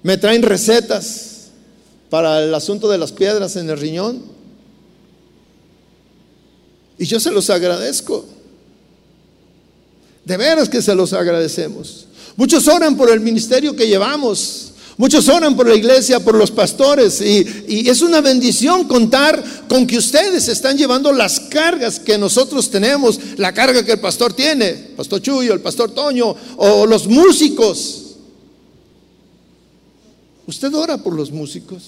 Speaker 1: Me traen recetas para el asunto de las piedras en el riñón. Y yo se los agradezco. De veras que se los agradecemos. Muchos oran por el ministerio que llevamos. Muchos oran por la iglesia, por los pastores. Y, es una bendición contar con que ustedes están llevando las cargas que nosotros tenemos. La carga que el pastor tiene. Pastor Chuyo, el pastor Toño o los músicos. Usted ora por los músicos.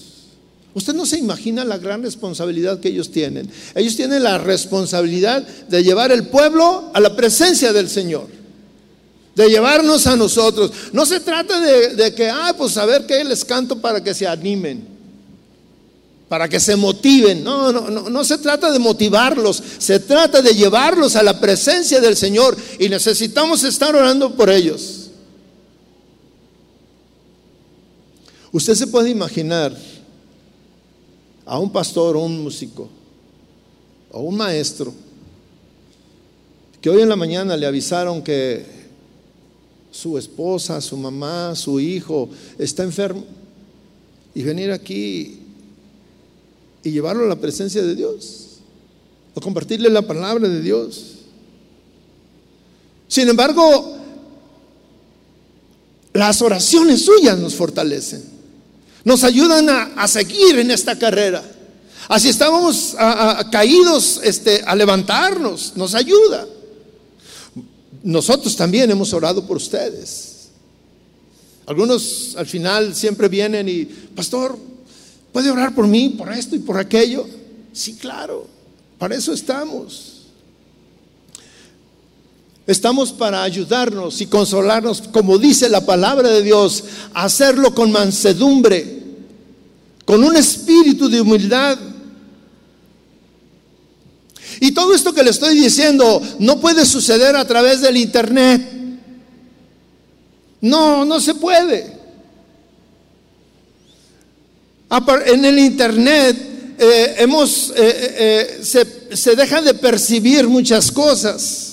Speaker 1: Usted no se imagina la gran responsabilidad que ellos tienen. Ellos tienen la responsabilidad de llevar el pueblo a la presencia del Señor. De llevarnos a nosotros. No se trata de, que, ah, pues a ver qué les canto para que se animen para que se motiven. No, no, no, no se trata de motivarlos, se trata de llevarlos a la presencia del Señor y necesitamos estar orando por ellos. Usted se puede imaginar a un pastor o un músico o un maestro que hoy en la mañana le avisaron que su esposa, su mamá, su hijo está enfermo y venir aquí y llevarlo a la presencia de Dios o compartirle la palabra de Dios. Sin embargo, las oraciones suyas nos fortalecen nos ayudan a, seguir en esta carrera. Así estábamos caídos este, a levantarnos, nos ayuda. Nosotros también hemos orado por ustedes. Algunos al final siempre vienen y, pastor, ¿Puede orar por mí, por esto y por aquello? Sí, claro, para eso estamos. Estamos para ayudarnos y consolarnos, como dice la palabra de Dios, hacerlo con mansedumbre, con un espíritu de humildad. Y todo esto que le estoy diciendo no puede suceder a través del Internet. No, no se puede. En el Internet eh, hemos, eh, eh, se, se dejan de percibir muchas cosas.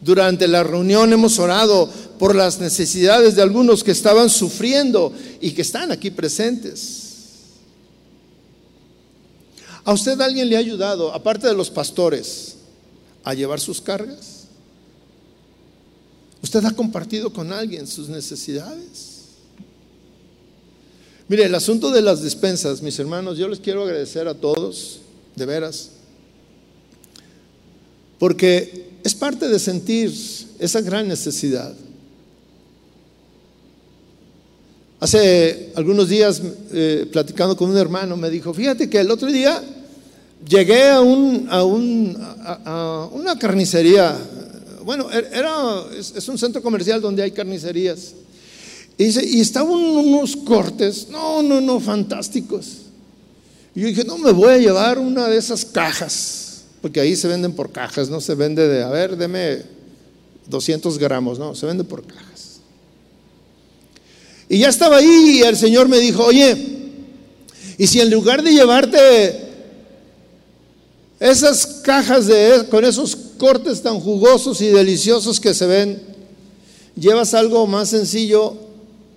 Speaker 1: Durante la reunión hemos orado por las necesidades de algunos que estaban sufriendo y que están aquí presentes. ¿A usted alguien le ha ayudado, aparte de los pastores, a llevar sus cargas? ¿Usted ha compartido con alguien sus necesidades? Mire, el asunto de las despensas, mis hermanos, yo les quiero agradecer a todos, de veras, porque es parte de sentir esa gran necesidad. Hace algunos días, eh, platicando con un hermano, me dijo, fíjate que el otro día llegué a, un, a, un, a, una carnicería. Bueno, er, era, es, un centro comercial donde hay carnicerías. Y, y estaban unos cortes, no, no, no, fantásticos. Y yo dije, no, me voy a llevar una de esas cajas porque ahí se venden por cajas, no se vende de, a ver, deme 200 gramos, no, se vende por cajas. Y ya estaba ahí y el Señor me dijo, oye, y si en lugar de llevarte esas cajas de, con esos cortes tan jugosos y deliciosos que se ven, llevas algo más sencillo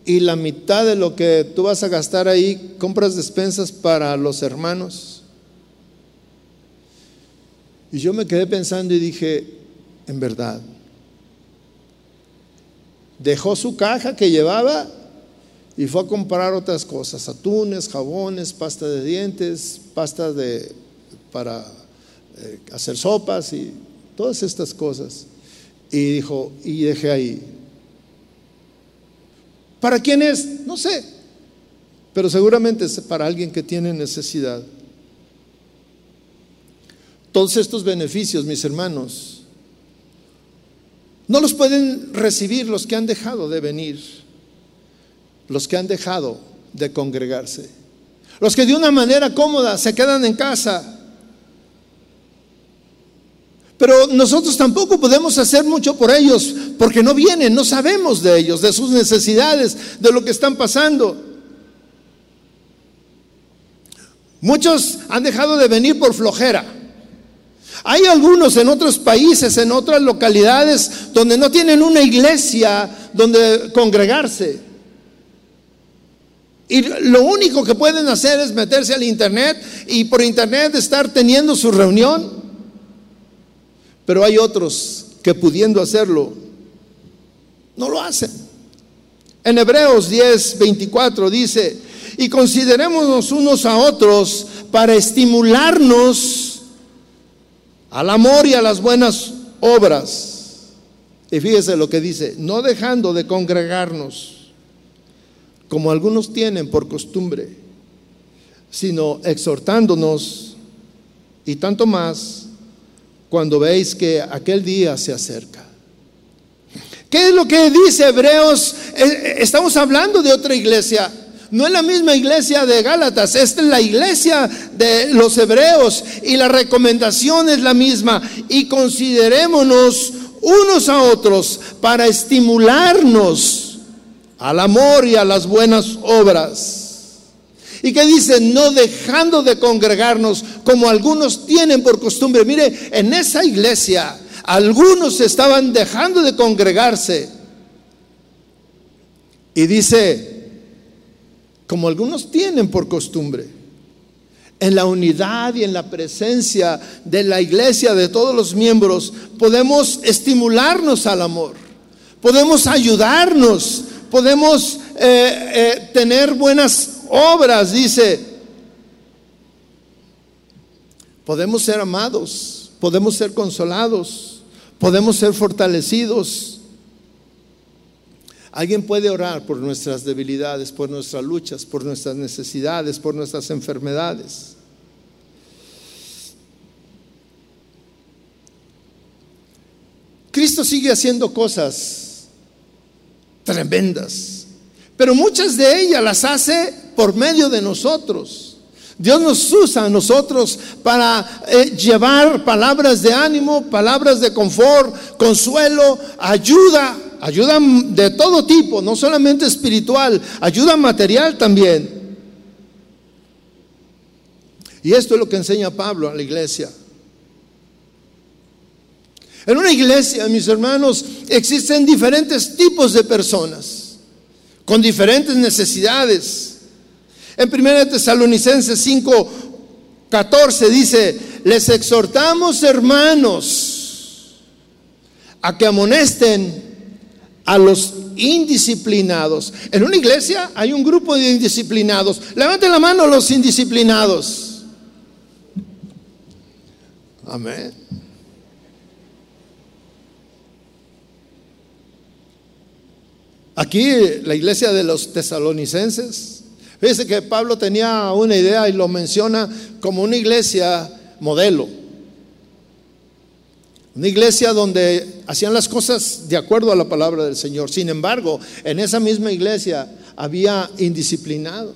Speaker 1: y la mitad de lo que tú vas a gastar ahí, compras despensas para los hermanos. Y yo me quedé pensando y dije, en verdad, dejó su caja que llevaba y fue a comprar otras cosas, atunes, jabones, pasta de dientes, pasta de, para eh, hacer sopas y todas estas cosas. Y dijo, y dejé ahí. ¿Para quién es? No sé, pero seguramente es para alguien que tiene necesidad. Todos estos beneficios, mis hermanos, no los pueden recibir los que han dejado de venir, los que han dejado de congregarse, los que de una manera cómoda se quedan en casa. Pero nosotros tampoco podemos hacer mucho por ellos porque no vienen, no sabemos de ellos, de sus necesidades, de lo que están pasando. Muchos han dejado de venir por flojera. Hay algunos en otros países, en otras localidades, donde no tienen una iglesia donde congregarse. Y lo único que pueden hacer es meterse al internet y por internet estar teniendo su reunión. Pero hay otros que pudiendo hacerlo, no lo hacen. En Hebreos 10, 24 dice, y considerémonos unos a otros para estimularnos al amor y a las buenas obras. Y fíjese lo que dice, no dejando de congregarnos, como algunos tienen por costumbre, sino exhortándonos y tanto más cuando veis que aquel día se acerca. ¿Qué es lo que dice Hebreos? Eh, eh, estamos hablando de otra iglesia. No es la misma iglesia de Gálatas, esta es la iglesia de los hebreos y la recomendación es la misma. Y considerémonos unos a otros para estimularnos al amor y a las buenas obras. ¿Y qué dice? No dejando de congregarnos como algunos tienen por costumbre. Mire, en esa iglesia algunos estaban dejando de congregarse. Y dice, como algunos tienen por costumbre. En la unidad y en la presencia de la iglesia, de todos los miembros, podemos estimularnos al amor, podemos ayudarnos, podemos eh, eh, tener buenas obras, dice. Podemos ser amados, podemos ser consolados, podemos ser fortalecidos. Alguien puede orar por nuestras debilidades, por nuestras luchas, por nuestras necesidades, por nuestras enfermedades. Cristo sigue haciendo cosas tremendas, pero muchas de ellas las hace por medio de nosotros. Dios nos usa a nosotros para eh, llevar palabras de ánimo, palabras de confort, consuelo, ayuda, ayuda de todo tipo, no solamente espiritual, ayuda material también. Y esto es lo que enseña Pablo a la iglesia. En una iglesia, mis hermanos, existen diferentes tipos de personas, con diferentes necesidades. En 1 Tesalonicenses 5, 14 dice, les exhortamos hermanos a que amonesten a los indisciplinados. En una iglesia hay un grupo de indisciplinados. Levanten la mano los indisciplinados. Amén. Aquí la iglesia de los tesalonicenses, fíjese que Pablo tenía una idea y lo menciona como una iglesia modelo. Una iglesia donde hacían las cosas de acuerdo a la palabra del Señor. Sin embargo, en esa misma iglesia había indisciplinados.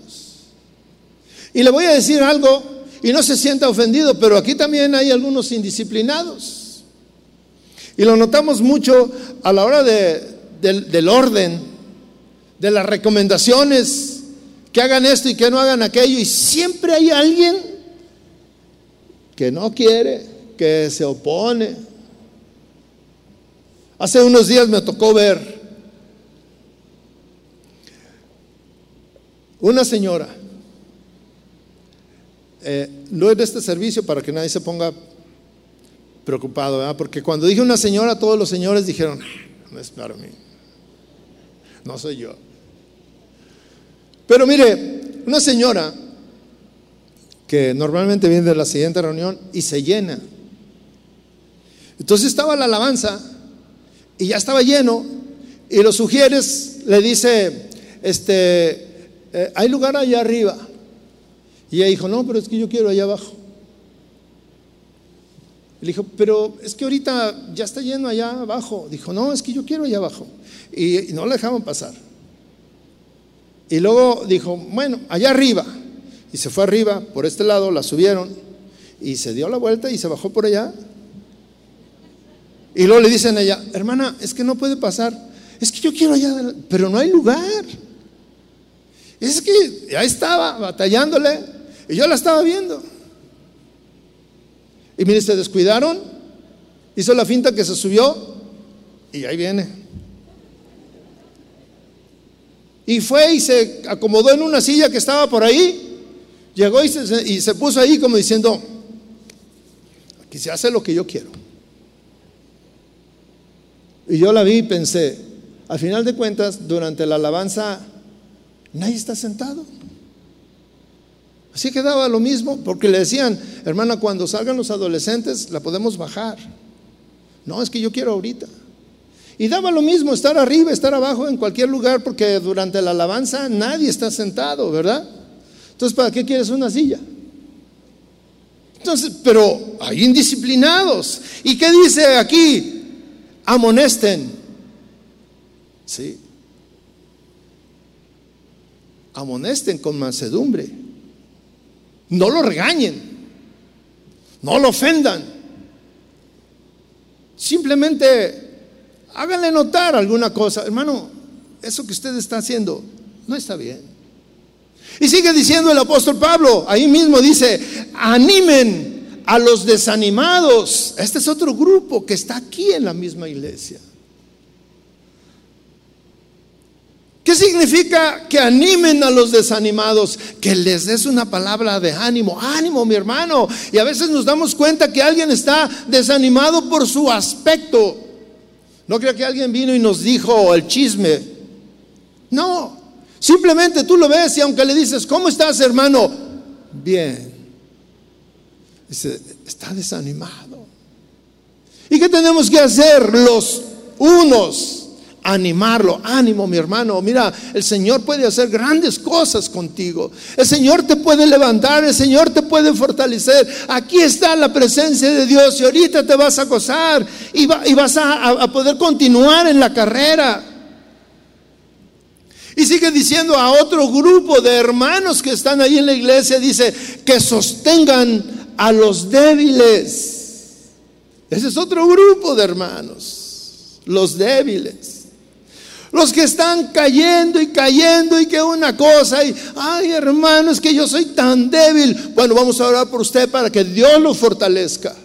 Speaker 1: Y le voy a decir algo, y no se sienta ofendido, pero aquí también hay algunos indisciplinados. Y lo notamos mucho a la hora del orden de las recomendaciones, que hagan esto y que no hagan aquello, y siempre hay alguien que no quiere, que se opone. Hace unos días me tocó ver una señora, eh, no es de este servicio para que nadie se ponga preocupado, porque cuando dije una señora, todos los señores dijeron, ah, no es para mí, no soy yo. Pero mire, una señora que normalmente viene de la siguiente reunión y se llena. Entonces estaba la alabanza y ya estaba lleno y los sugieres le dice, este, eh, hay lugar allá arriba. Y ella dijo, no, pero es que yo quiero allá abajo. Le dijo, pero es que ahorita ya está lleno allá abajo. Dijo, no, es que yo quiero allá abajo. Y, no le dejaban pasar. Y luego dijo, bueno, allá arriba. Y se fue arriba, por este lado, la subieron y se dio la vuelta y se bajó por allá. Y luego le dicen a ella, hermana, es que no puede pasar. Es que yo quiero allá, pero no hay lugar. Es que ya estaba batallándole y yo la estaba viendo. Y mire, se descuidaron, hizo la finta que se subió y ahí viene. Y fue y se acomodó en una silla que estaba por ahí. Llegó y se, y se puso ahí como diciendo, aquí se hace lo que yo quiero. Y yo la vi y pensé, al final de cuentas, durante la alabanza, nadie está sentado. Así quedaba lo mismo, porque le decían, hermana, cuando salgan los adolescentes, la podemos bajar. No, es que yo quiero ahorita. Y daba lo mismo estar arriba, estar abajo, en cualquier lugar, porque durante la alabanza nadie está sentado, ¿verdad? Entonces, ¿para qué quieres una silla? Entonces, pero hay indisciplinados. ¿Y qué dice aquí? Amonesten. Sí. Amonesten con mansedumbre. No lo regañen. No lo ofendan. Simplemente háganle notar alguna cosa. Hermano, eso que usted está haciendo no está bien. Y sigue diciendo el apóstol Pablo, ahí mismo dice, animen a los desanimados. Este es otro grupo que está aquí en la misma iglesia. ¿Qué significa que animen a los desanimados? Que les des una palabra de ánimo. Ánimo, mi hermano. Y a veces nos damos cuenta que alguien está desanimado por su aspecto. No creo que alguien vino y nos dijo el chisme. No, simplemente tú lo ves y aunque le dices, ¿cómo estás hermano? Bien. Dice, está desanimado. ¿Y qué tenemos que hacer los unos? animarlo. Ánimo, mi hermano. Mira, el Señor puede hacer grandes cosas contigo. El Señor te puede levantar, el Señor te puede fortalecer. Aquí está la presencia de Dios y ahorita te vas a gozar y, vas a poder continuar en la carrera. Y sigue diciendo a otro grupo de hermanos que están ahí en la iglesia, dice, que sostengan a los débiles. Ese es otro grupo de hermanos, los débiles. Los que están cayendo y cayendo y que una cosa y, ay hermanos, que yo soy tan débil. Bueno, vamos a orar por usted para que Dios lo fortalezca.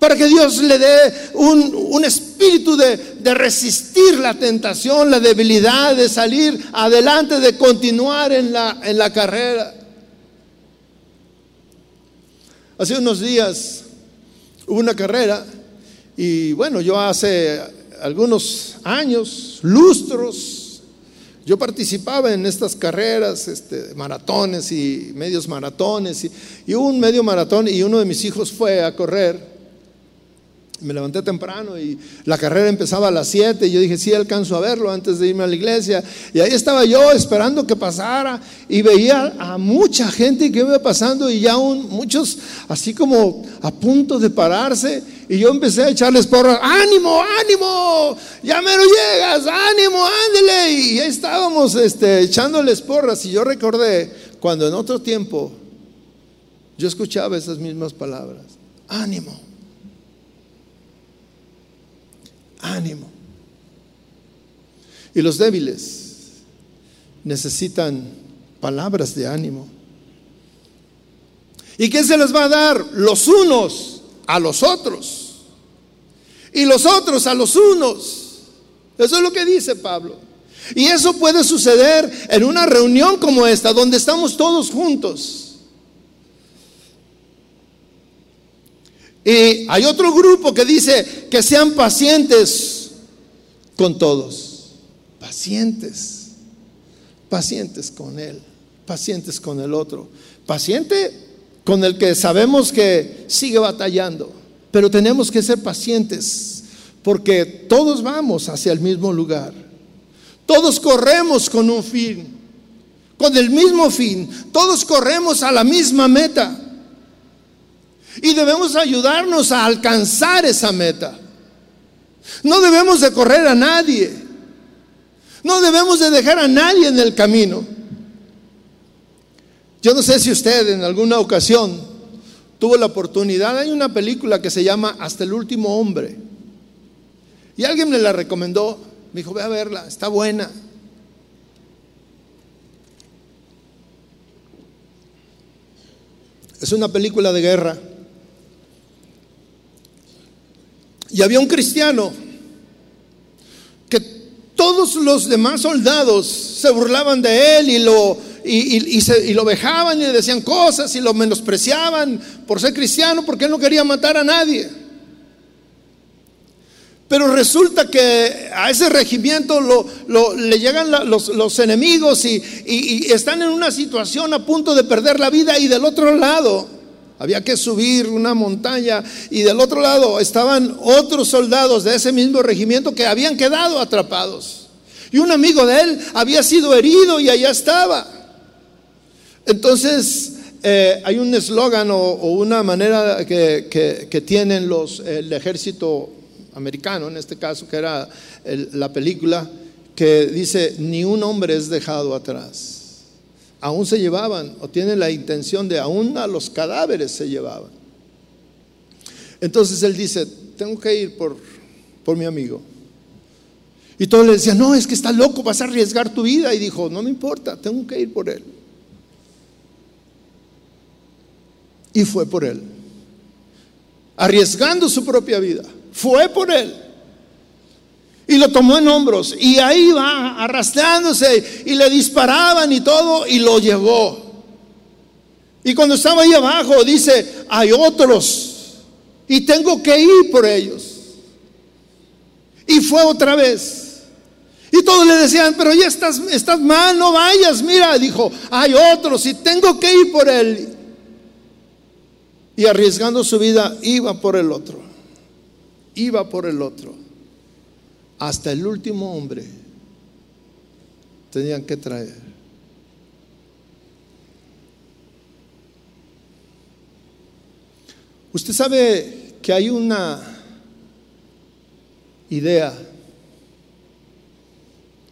Speaker 1: Para que Dios le dé un, espíritu de, de, resistir la tentación, la debilidad, de salir adelante, de continuar en la, en la carrera. Hace unos días hubo una carrera y bueno, yo hace algunos años, lustros, yo participaba en estas carreras, este, maratones y medios maratones, y, y hubo un medio maratón y uno de mis hijos fue a correr me levanté temprano y la carrera empezaba a las 7 y yo dije, sí, alcanzo a verlo antes de irme a la iglesia. Y ahí estaba yo esperando que pasara y veía a mucha gente que iba pasando y ya muchos así como a punto de pararse. Y yo empecé a echarles porras, ánimo, ánimo, ya me lo llegas, ánimo, ándele. Y ahí estábamos este, echándoles porras y yo recordé cuando en otro tiempo yo escuchaba esas mismas palabras, ánimo ánimo. Y los débiles necesitan palabras de ánimo. ¿Y qué se les va a dar? Los unos a los otros. Y los otros a los unos. Eso es lo que dice Pablo. Y eso puede suceder en una reunión como esta, donde estamos todos juntos. Y hay otro grupo que dice que sean pacientes con todos. Pacientes. Pacientes con Él. Pacientes con el otro. Paciente con el que sabemos que sigue batallando. Pero tenemos que ser pacientes porque todos vamos hacia el mismo lugar. Todos corremos con un fin. Con el mismo fin. Todos corremos a la misma meta. Y debemos ayudarnos a alcanzar esa meta. No debemos de correr a nadie. No debemos de dejar a nadie en el camino. Yo no sé si usted en alguna ocasión tuvo la oportunidad. Hay una película que se llama Hasta el último hombre. Y alguien me la recomendó. Me dijo, ve a verla, está buena. Es una película de guerra. Y había un cristiano que todos los demás soldados se burlaban de él y lo, y, y, lo vejaban y le decían cosas y lo menospreciaban por ser cristiano porque él no quería matar a nadie. Pero resulta que a ese regimiento lo, le llegan los, enemigos y, y, están en una situación a punto de perder la vida y del otro lado había que subir una montaña y del otro lado estaban otros soldados de ese mismo regimiento que habían quedado atrapados. Y un amigo de él había sido herido y allá estaba. Entonces, eh, hay un eslogan o, una manera que, tienen los, el ejército americano, en este caso, que era la película, que dice, ni un hombre es dejado atrás aún se llevaban, o tienen la intención de aún a los cadáveres se llevaban. Entonces él dice, tengo que ir por, por mi amigo. Y todos le decían, no, es que está loco, vas a arriesgar tu vida. Y dijo, no me importa, tengo que ir por él. Y fue por él. Arriesgando su propia vida. Fue por él. Y lo tomó en hombros y ahí va arrastrándose y le disparaban y todo y lo llevó. Y cuando estaba ahí abajo dice, hay otros y tengo que ir por ellos. Y fue otra vez. Y todos le decían, pero ya estás, estás mal, no vayas. Mira, dijo, hay otros y tengo que ir por él. Y arriesgando su vida, iba por el otro. Iba por el otro. Hasta el último hombre tenían que traer. Usted sabe que hay una idea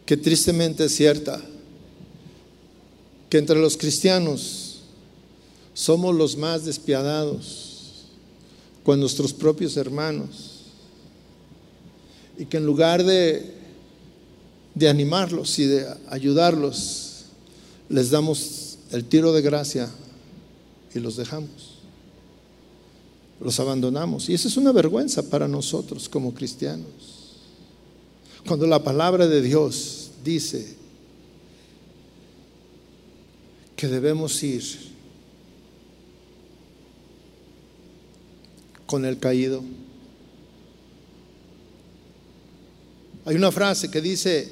Speaker 1: que tristemente es cierta, que entre los cristianos somos los más despiadados con nuestros propios hermanos y que en lugar de, de animarlos y de ayudarlos, les damos el tiro de gracia y los dejamos. Los abandonamos. Y eso es una vergüenza para nosotros como cristianos. Cuando la palabra de Dios dice que debemos ir con el caído, Hay una frase que dice,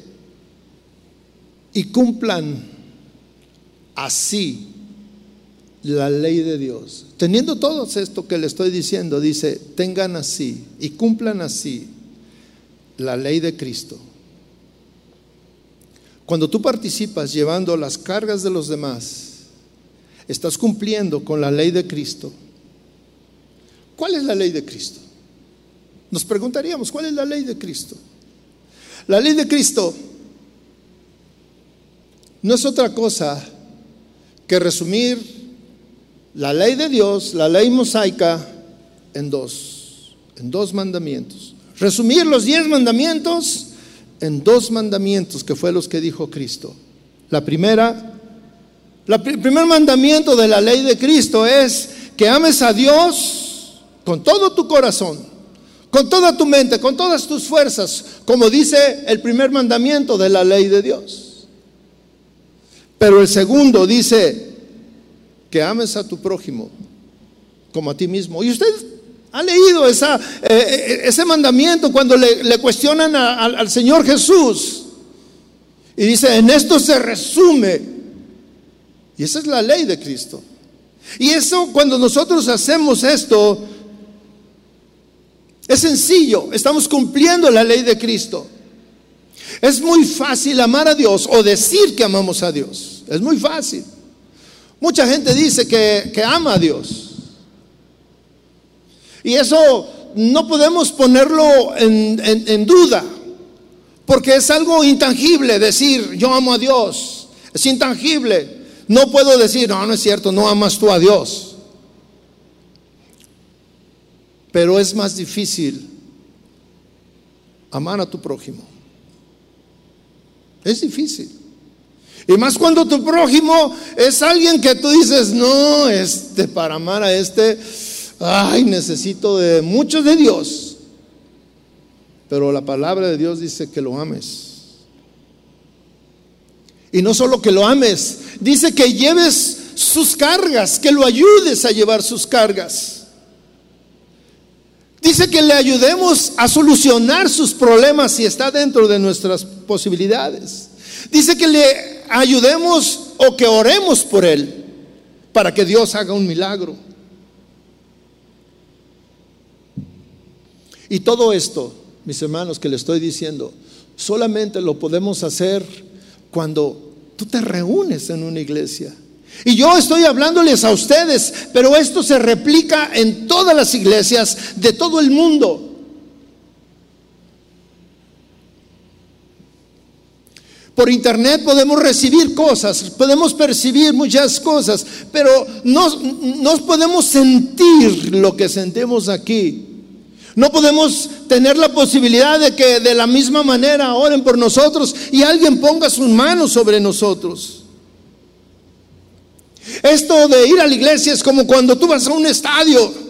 Speaker 1: y cumplan así la ley de Dios. Teniendo todo esto que le estoy diciendo, dice, tengan así y cumplan así la ley de Cristo. Cuando tú participas llevando las cargas de los demás, estás cumpliendo con la ley de Cristo. ¿Cuál es la ley de Cristo? Nos preguntaríamos, ¿cuál es la ley de Cristo? La ley de Cristo no es otra cosa que resumir la ley de Dios, la ley mosaica, en dos, en dos mandamientos. Resumir los diez mandamientos en dos mandamientos que fue los que dijo Cristo. La primera, el primer mandamiento de la ley de Cristo es que ames a Dios con todo tu corazón con toda tu mente, con todas tus fuerzas, como dice el primer mandamiento de la ley de Dios. Pero el segundo dice que ames a tu prójimo como a ti mismo. Y usted ha leído esa, eh, eh, ese mandamiento cuando le, cuestionan al Señor Jesús. Y dice, en esto se resume. Y esa es la ley de Cristo. Y eso, cuando nosotros hacemos esto, es sencillo, estamos cumpliendo la ley de Cristo. Es muy fácil amar a Dios o decir que amamos a Dios. Es muy fácil. Mucha gente dice que, ama a Dios. Y eso no podemos ponerlo en, en duda, porque es algo intangible decir yo amo a Dios. Es intangible. No puedo decir, no, no es cierto, no amas tú a Dios pero es más difícil amar a tu prójimo. Es difícil. Y más cuando tu prójimo es alguien que tú dices, no, este, para amar a este, ay, necesito de mucho de Dios. Pero la palabra de Dios dice que lo ames. Y no solo que lo ames, dice que lleves sus cargas, que lo ayudes a llevar sus cargas. Dice que le ayudemos a solucionar sus problemas si está dentro de nuestras posibilidades. Dice que le ayudemos o que oremos por él para que Dios haga un milagro. Y todo esto, mis hermanos, que le estoy diciendo, solamente lo podemos hacer cuando tú te reúnes en una iglesia y yo estoy hablándoles a ustedes, pero esto se replica en todas las iglesias de todo el mundo. Por internet podemos recibir cosas, podemos percibir muchas cosas, pero no, no, podemos sentir lo que sentimos aquí. No podemos tener la posibilidad de que de la misma manera oren por nosotros y alguien ponga sus manos sobre nosotros. Esto de ir a la iglesia es como cuando tú vas a un estadio.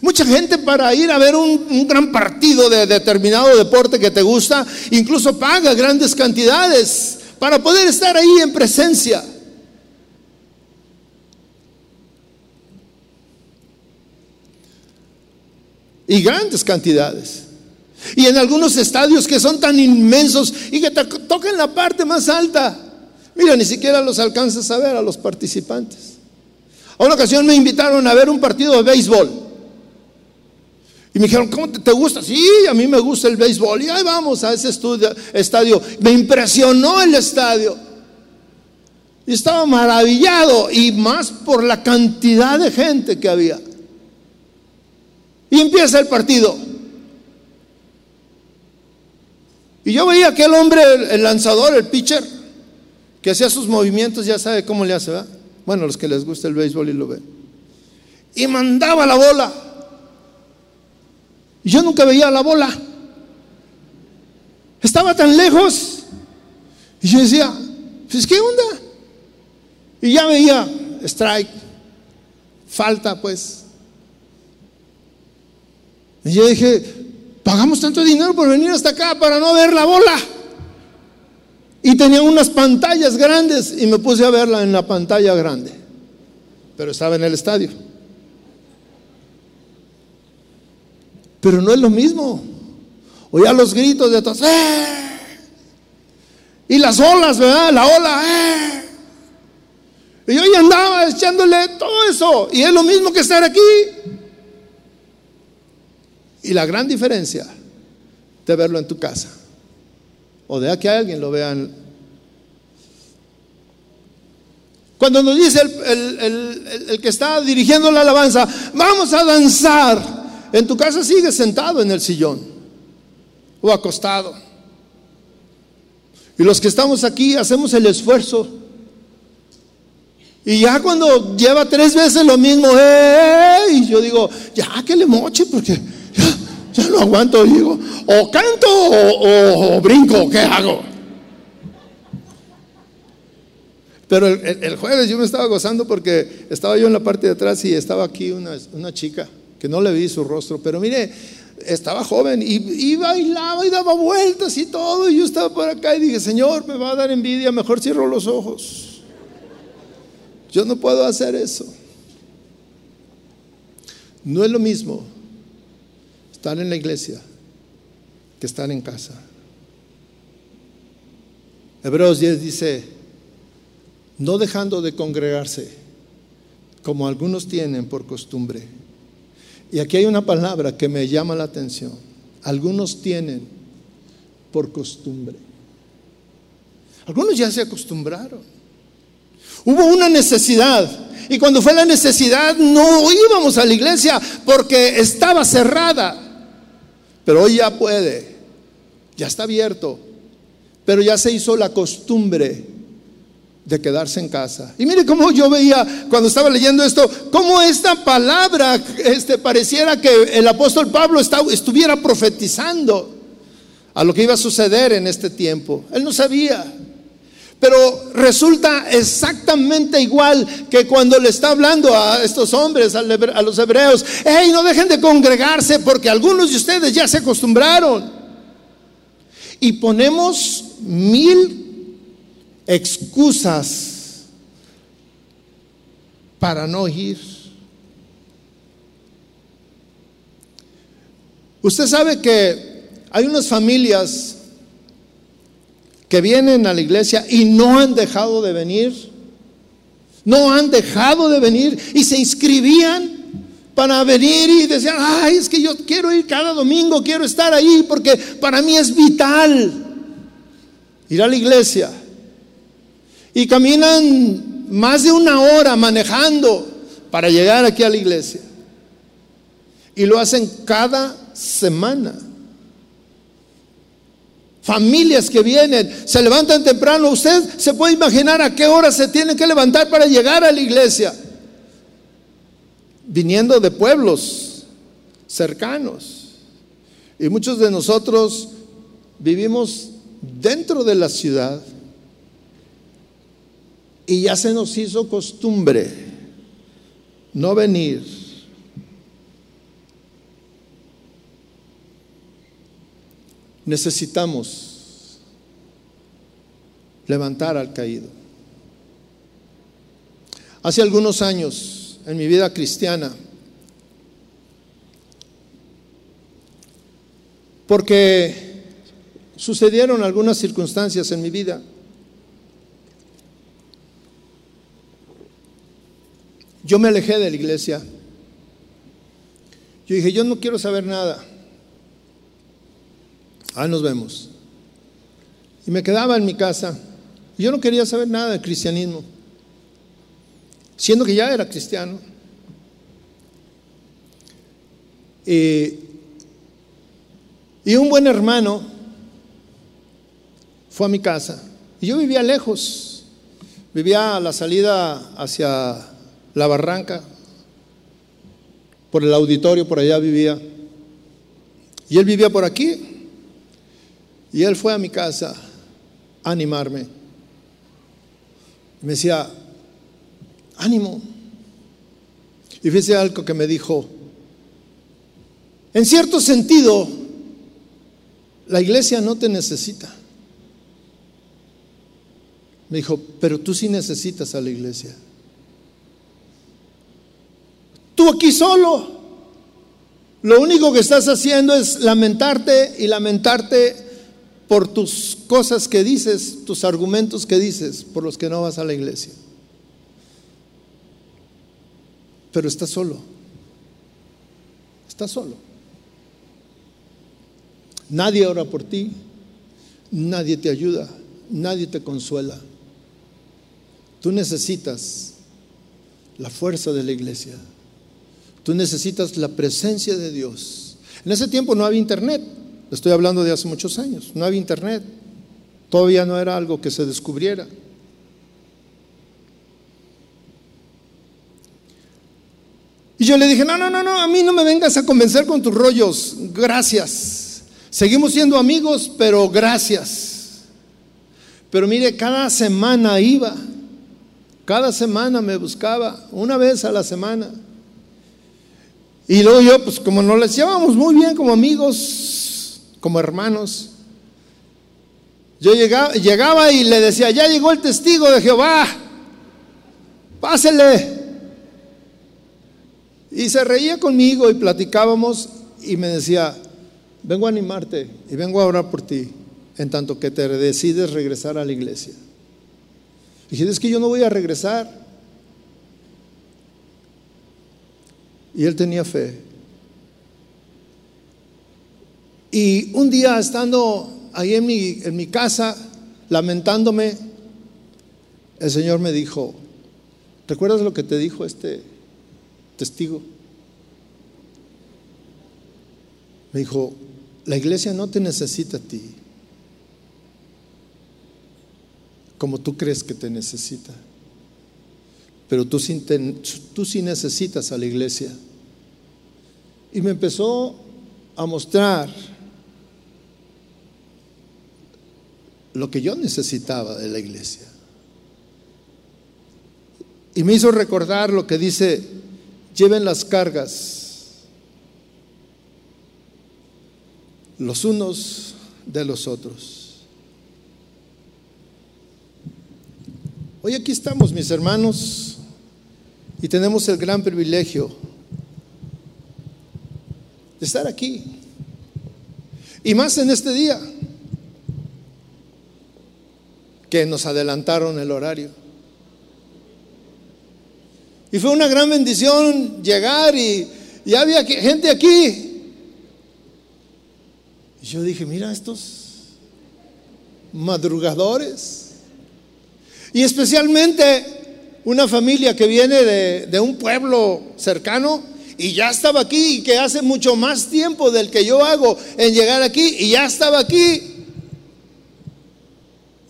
Speaker 1: Mucha gente para ir a ver un, gran partido de determinado deporte que te gusta, incluso paga grandes cantidades para poder estar ahí en presencia. Y grandes cantidades. Y en algunos estadios que son tan inmensos y que te tocan la parte más alta. Mira, ni siquiera los alcanzas a ver a los participantes. A una ocasión me invitaron a ver un partido de béisbol. Y me dijeron, ¿cómo te, gusta? Sí, a mí me gusta el béisbol. Y ahí vamos a ese estadio. Me impresionó el estadio. Y estaba maravillado. Y más por la cantidad de gente que había. Y empieza el partido. Y yo veía aquel hombre, el, lanzador, el pitcher, que hacía sus movimientos, ya sabe cómo le hace, ¿verdad? Bueno, los que les gusta el béisbol y lo ven. Y mandaba la bola. Y yo nunca veía la bola. Estaba tan lejos. Y yo decía, pues qué onda. Y ya veía strike, falta pues. Y yo dije, pagamos tanto dinero por venir hasta acá para no ver la bola. Y tenía unas pantallas grandes y me puse a verla en la pantalla grande. Pero estaba en el estadio. Pero no es lo mismo. Oía los gritos de todos. ¡Eh! Y las olas, ¿verdad? La ola. ¡eh! Y yo ya andaba echándole todo eso. Y es lo mismo que estar aquí. Y la gran diferencia de verlo en tu casa o de que alguien lo vea. Cuando nos dice el, que está dirigiendo la alabanza, vamos a danzar, en tu casa sigue sentado en el sillón o acostado. Y los que estamos aquí hacemos el esfuerzo. Y ya cuando lleva tres veces lo mismo, y yo digo, ya que le moche, porque ya no aguanto, digo, o canto o, brinco, ¿qué hago? Pero el, jueves yo me estaba gozando porque estaba yo en la parte de atrás y estaba aquí una, chica que no le vi su rostro, pero mire, estaba joven y, y, bailaba y daba vueltas y todo. Y yo estaba por acá y dije, Señor, me va a dar envidia, mejor cierro los ojos. Yo no puedo hacer eso. No es lo mismo estar en la iglesia que estar en casa. Hebreos 10 dice, no dejando de congregarse, como algunos tienen por costumbre. Y aquí hay una palabra que me llama la atención. Algunos tienen por costumbre. Algunos ya se acostumbraron. Hubo una necesidad. Y cuando fue la necesidad no íbamos a la iglesia porque estaba cerrada. Pero hoy ya puede, ya está abierto, pero ya se hizo la costumbre de quedarse en casa. Y mire cómo yo veía cuando estaba leyendo esto, cómo esta palabra este, pareciera que el apóstol Pablo estuviera profetizando a lo que iba a suceder en este tiempo. Él no sabía. Pero resulta exactamente igual que cuando le está hablando a estos hombres, a los hebreos, hey, no dejen de congregarse porque algunos de ustedes ya se acostumbraron. Y ponemos mil excusas para no ir. Usted sabe que hay unas familias que vienen a la iglesia y no han dejado de venir. No han dejado de venir y se inscribían para venir y decían, ay, es que yo quiero ir cada domingo, quiero estar ahí porque para mí es vital ir a la iglesia. Y caminan más de una hora manejando para llegar aquí a la iglesia. Y lo hacen cada semana familias que vienen, se levantan temprano. Usted se puede imaginar a qué hora se tiene que levantar para llegar a la iglesia. Viniendo de pueblos cercanos. Y muchos de nosotros vivimos dentro de la ciudad y ya se nos hizo costumbre no venir necesitamos levantar al caído. Hace algunos años, en mi vida cristiana, porque sucedieron algunas circunstancias en mi vida, yo me alejé de la iglesia Yo dije, yo no quiero saber nada. Ah, nos vemos. Y me quedaba en mi casa. Yo no quería saber nada del cristianismo, siendo que ya era cristiano. Y un buen hermano fue a mi casa. Y yo vivía lejos, vivía a la salida hacia la barranca, por el auditorio, por allá vivía. Y él vivía por aquí. Y él fue a mi casa a animarme. Me decía, ánimo. Y fíjese algo que me dijo. En cierto sentido, la iglesia no te necesita. Me dijo, pero tú sí necesitas a la iglesia. Tú aquí solo. Lo único que estás haciendo es lamentarte y lamentarte por tus cosas que dices, tus argumentos que dices, por los que no vas a la iglesia. Pero estás solo. Estás solo. Nadie ora por ti, nadie te ayuda, nadie te consuela. Tú necesitas la fuerza de la iglesia. Tú necesitas la presencia de Dios. En ese tiempo no había internet. Estoy hablando de hace muchos años. No había internet. Todavía no era algo que se descubriera. Y yo le dije, no, no, no, no, a mí no me vengas a convencer con tus rollos. Gracias. Seguimos siendo amigos, pero gracias. Pero mire, cada semana iba. Cada semana me buscaba, una vez a la semana. Y luego yo, pues como nos les llevamos muy bien como amigos, como hermanos, yo llegaba, llegaba y le decía, ya llegó el testigo de Jehová, pásele. Y se reía conmigo y platicábamos y me decía, vengo a animarte y vengo a orar por ti, en tanto que te decides regresar a la iglesia. Dije, es que yo no voy a regresar. Y él tenía fe. Y un día estando ahí en mi, casa, lamentándome, el Señor me dijo, ¿recuerdas lo que te dijo este testigo? Me dijo, la iglesia no te necesita a ti, como tú crees que te necesita, pero tú tú sí necesitas a la iglesia. Y me empezó a mostrar lo que yo necesitaba de la iglesia. Y me hizo recordar lo que dice, lleven las cargas los unos de los otros. Hoy aquí estamos, mis hermanos, y tenemos el gran privilegio de estar aquí. Y más en este día, nos adelantaron el horario. Y fue una gran bendición llegar y, y había gente aquí. Y yo dije, mira estos madrugadores. Y especialmente una familia que viene de, de un pueblo cercano y ya estaba aquí y que hace mucho más tiempo del que yo hago en llegar aquí y ya estaba aquí.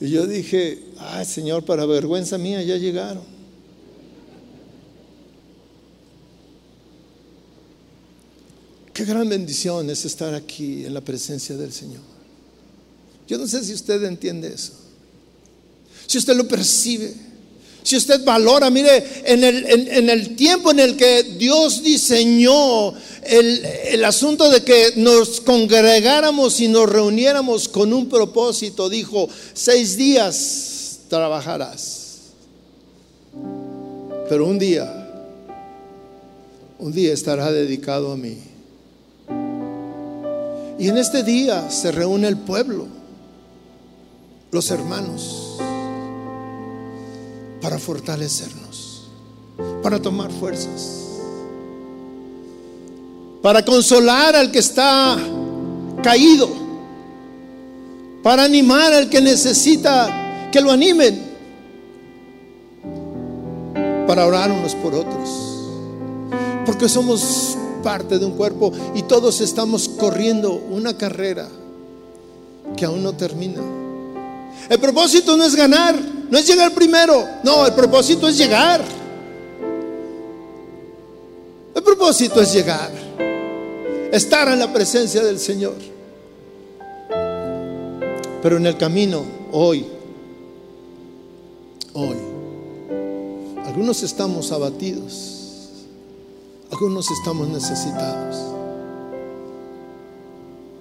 Speaker 1: Y yo dije, ay Señor, para vergüenza mía ya llegaron. Qué gran bendición es estar aquí en la presencia del Señor. Yo no sé si usted entiende eso, si usted lo percibe. Si usted valora, mire, en el, en, el tiempo en el que Dios diseñó el, el, asunto de que nos congregáramos y nos reuniéramos con un propósito, dijo, seis días trabajarás, pero un día, un día estará dedicado a mí. Y en este día se reúne el pueblo, los hermanos para fortalecernos, para tomar fuerzas, para consolar al que está caído, para animar al que necesita que lo animen, para orar unos por otros, porque somos parte de un cuerpo y todos estamos corriendo una carrera que aún no termina. El propósito no es ganar, no es llegar primero, no, el propósito es llegar. El propósito es llegar, estar en la presencia del Señor. Pero en el camino, hoy, hoy, algunos estamos abatidos, algunos estamos necesitados.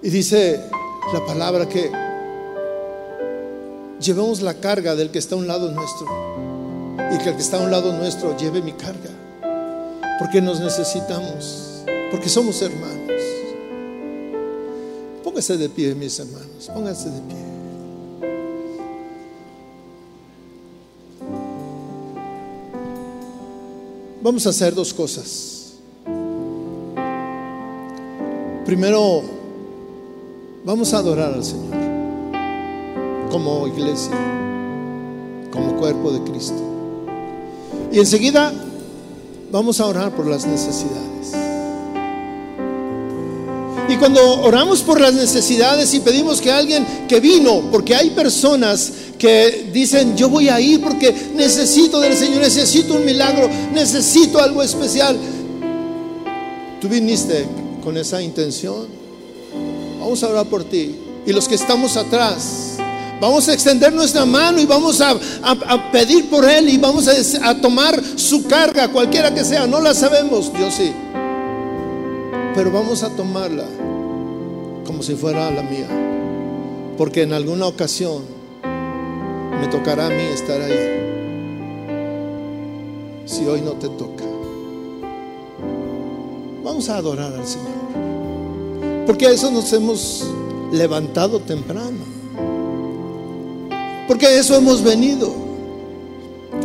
Speaker 1: Y dice la palabra que llevemos la carga del que está a un lado nuestro y que el que está a un lado nuestro lleve mi carga, porque nos necesitamos, porque somos hermanos. Póngase de pie, mis hermanos, póngase de pie. Vamos a hacer dos cosas. Primero, vamos a adorar al Señor como iglesia, como cuerpo de Cristo. Y enseguida vamos a orar por las necesidades. Y cuando oramos por las necesidades y pedimos que alguien que vino, porque hay personas que dicen, yo voy a ir porque necesito del Señor, necesito un milagro, necesito algo especial. Tú viniste con esa intención. Vamos a orar por ti. Y los que estamos atrás, Vamos a extender nuestra mano y vamos a, pedir por Él y vamos a, a, tomar su carga, cualquiera que sea. No la sabemos, Dios sí. Pero vamos a tomarla como si fuera la mía. Porque en alguna ocasión me tocará a mí estar ahí. Si hoy no te toca. Vamos a adorar al Señor. Porque a eso nos hemos levantado temprano. Porque a eso hemos venido.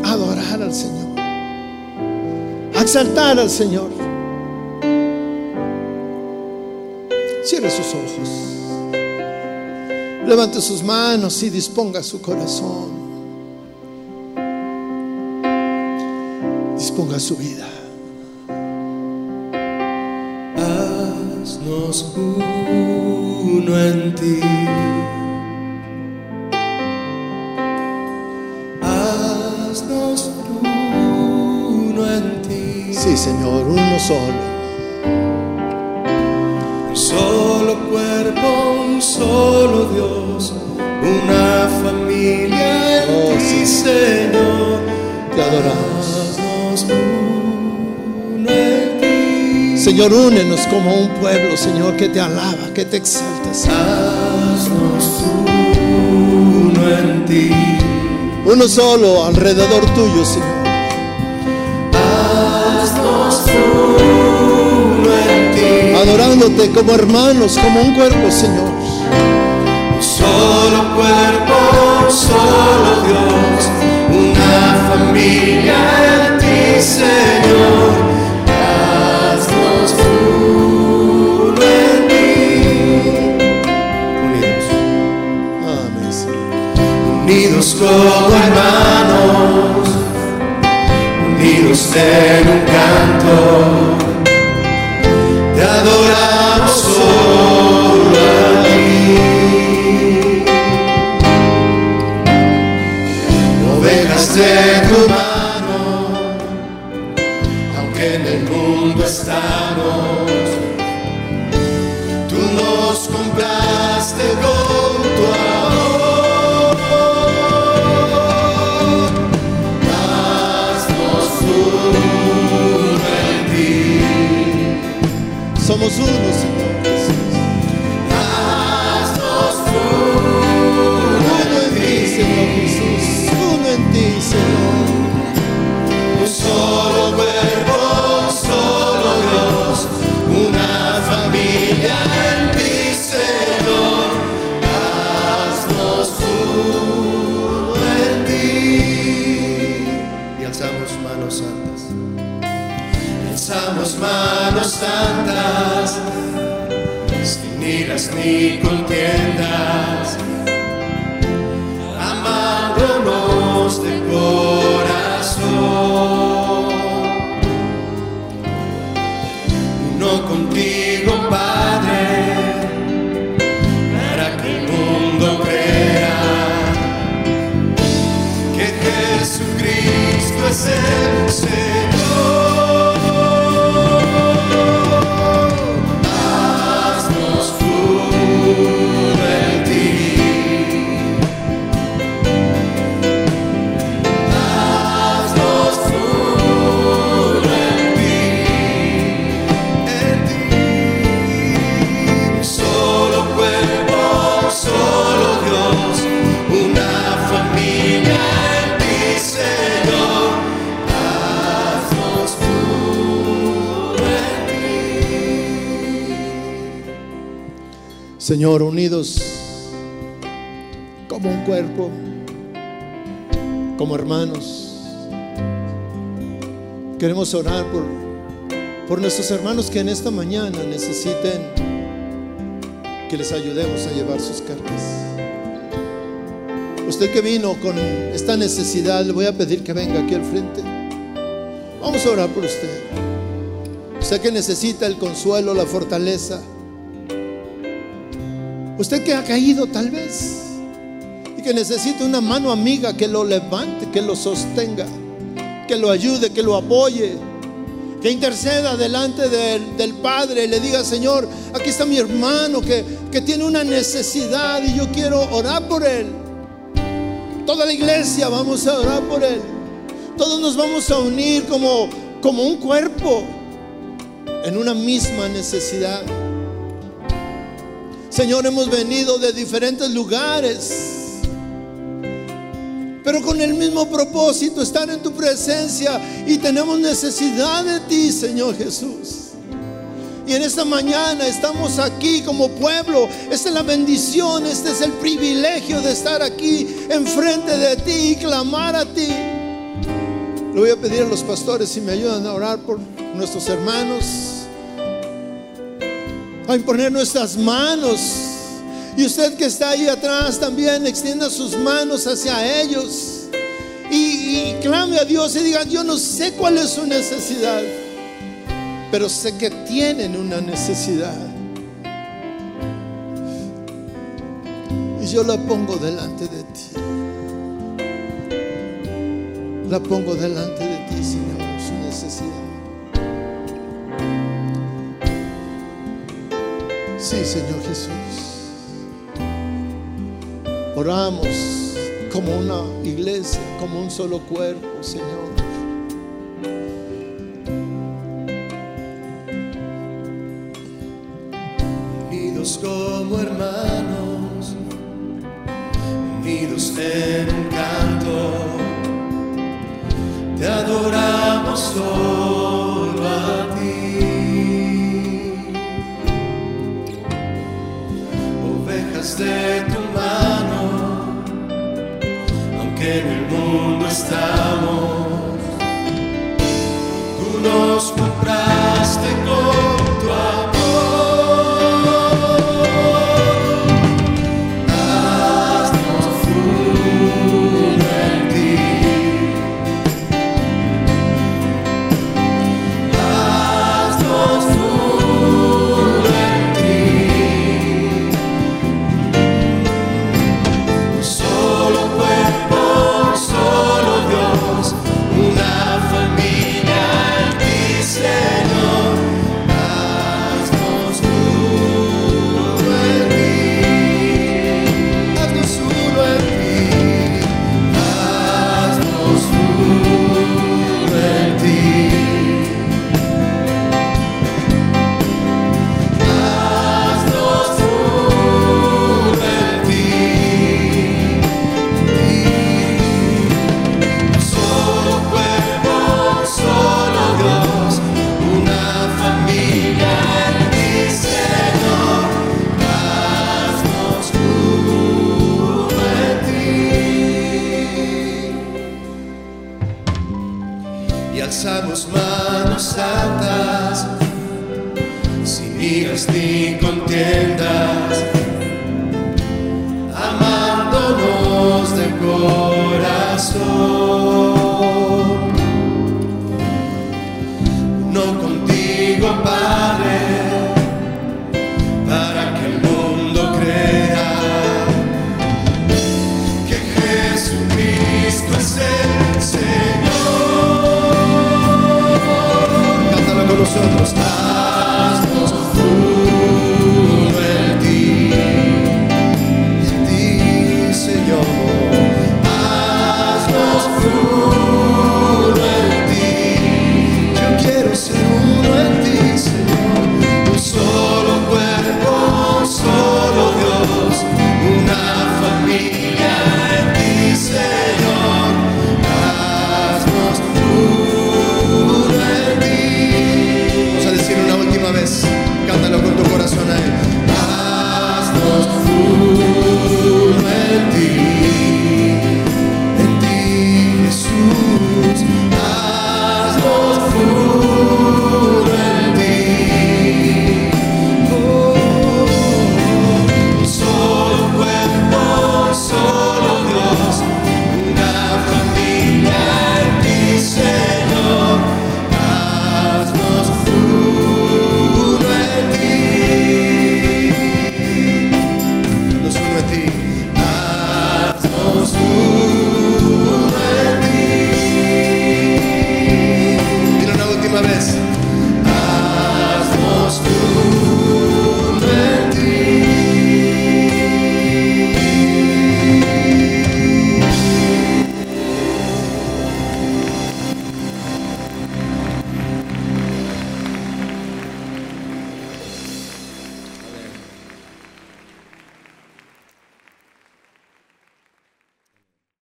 Speaker 1: A adorar al Señor. A exaltar al Señor. Cierre sus ojos. Levante sus manos y disponga su corazón. Disponga su vida.
Speaker 2: Haznos uno en ti.
Speaker 1: Señor, uno solo.
Speaker 2: Un solo cuerpo, un solo Dios, una familia oh, sí. Señor.
Speaker 1: Te adoramos. Señor, únenos como un pueblo, Señor, que te alaba, que te exalta.
Speaker 2: Haznos uno en ti.
Speaker 1: Uno solo alrededor tuyo, Señor. Adorándote como hermanos, como un cuerpo, Señor.
Speaker 2: Solo cuerpo, solo Dios, una familia en ti, Señor. Haznos uno en ti. Unidos.
Speaker 1: Amén, Señor.
Speaker 2: Unidos como hermanos, unidos en un canto adoramos que en
Speaker 1: esta mañana necesiten que les ayudemos a llevar sus cargas. Usted que vino con esta necesidad, le voy a pedir que venga aquí al frente. Vamos a orar por usted. Usted que necesita el consuelo, la fortaleza. Usted que ha caído tal vez y que necesita una mano amiga que lo levante, que lo sostenga, que lo ayude, que lo apoye, que interceda delante del, Padre y le diga, Señor, aquí está mi hermano que, que tiene una necesidad y yo quiero orar por él. Toda la iglesia vamos a orar por él. Todos nos vamos a unir como, como un cuerpo en una misma necesidad. Señor, hemos venido de diferentes lugares, pero con el mismo propósito, estar en tu presencia y tenemos necesidad de ti, Señor Jesús. Y en esta mañana estamos aquí como pueblo. Esta es la bendición, este es el privilegio de estar aquí enfrente de ti y clamar a ti. Le voy a pedir a los pastores si me ayudan a orar por nuestros hermanos a imponer nuestras manos. Y usted que está ahí atrás también extienda sus manos hacia ellos. Y, y clame a Dios y diga, yo no sé cuál es su necesidad, pero sé que tienen una necesidad. Y yo la pongo delante de ti. La pongo delante de ti, Señor, su necesidad. Sí, Señor Jesús. Oramos como una iglesia, como un solo cuerpo, Señor.
Speaker 2: unidos como hermanos, unidos en un canto, te adoramos solo a ti. Ovejas de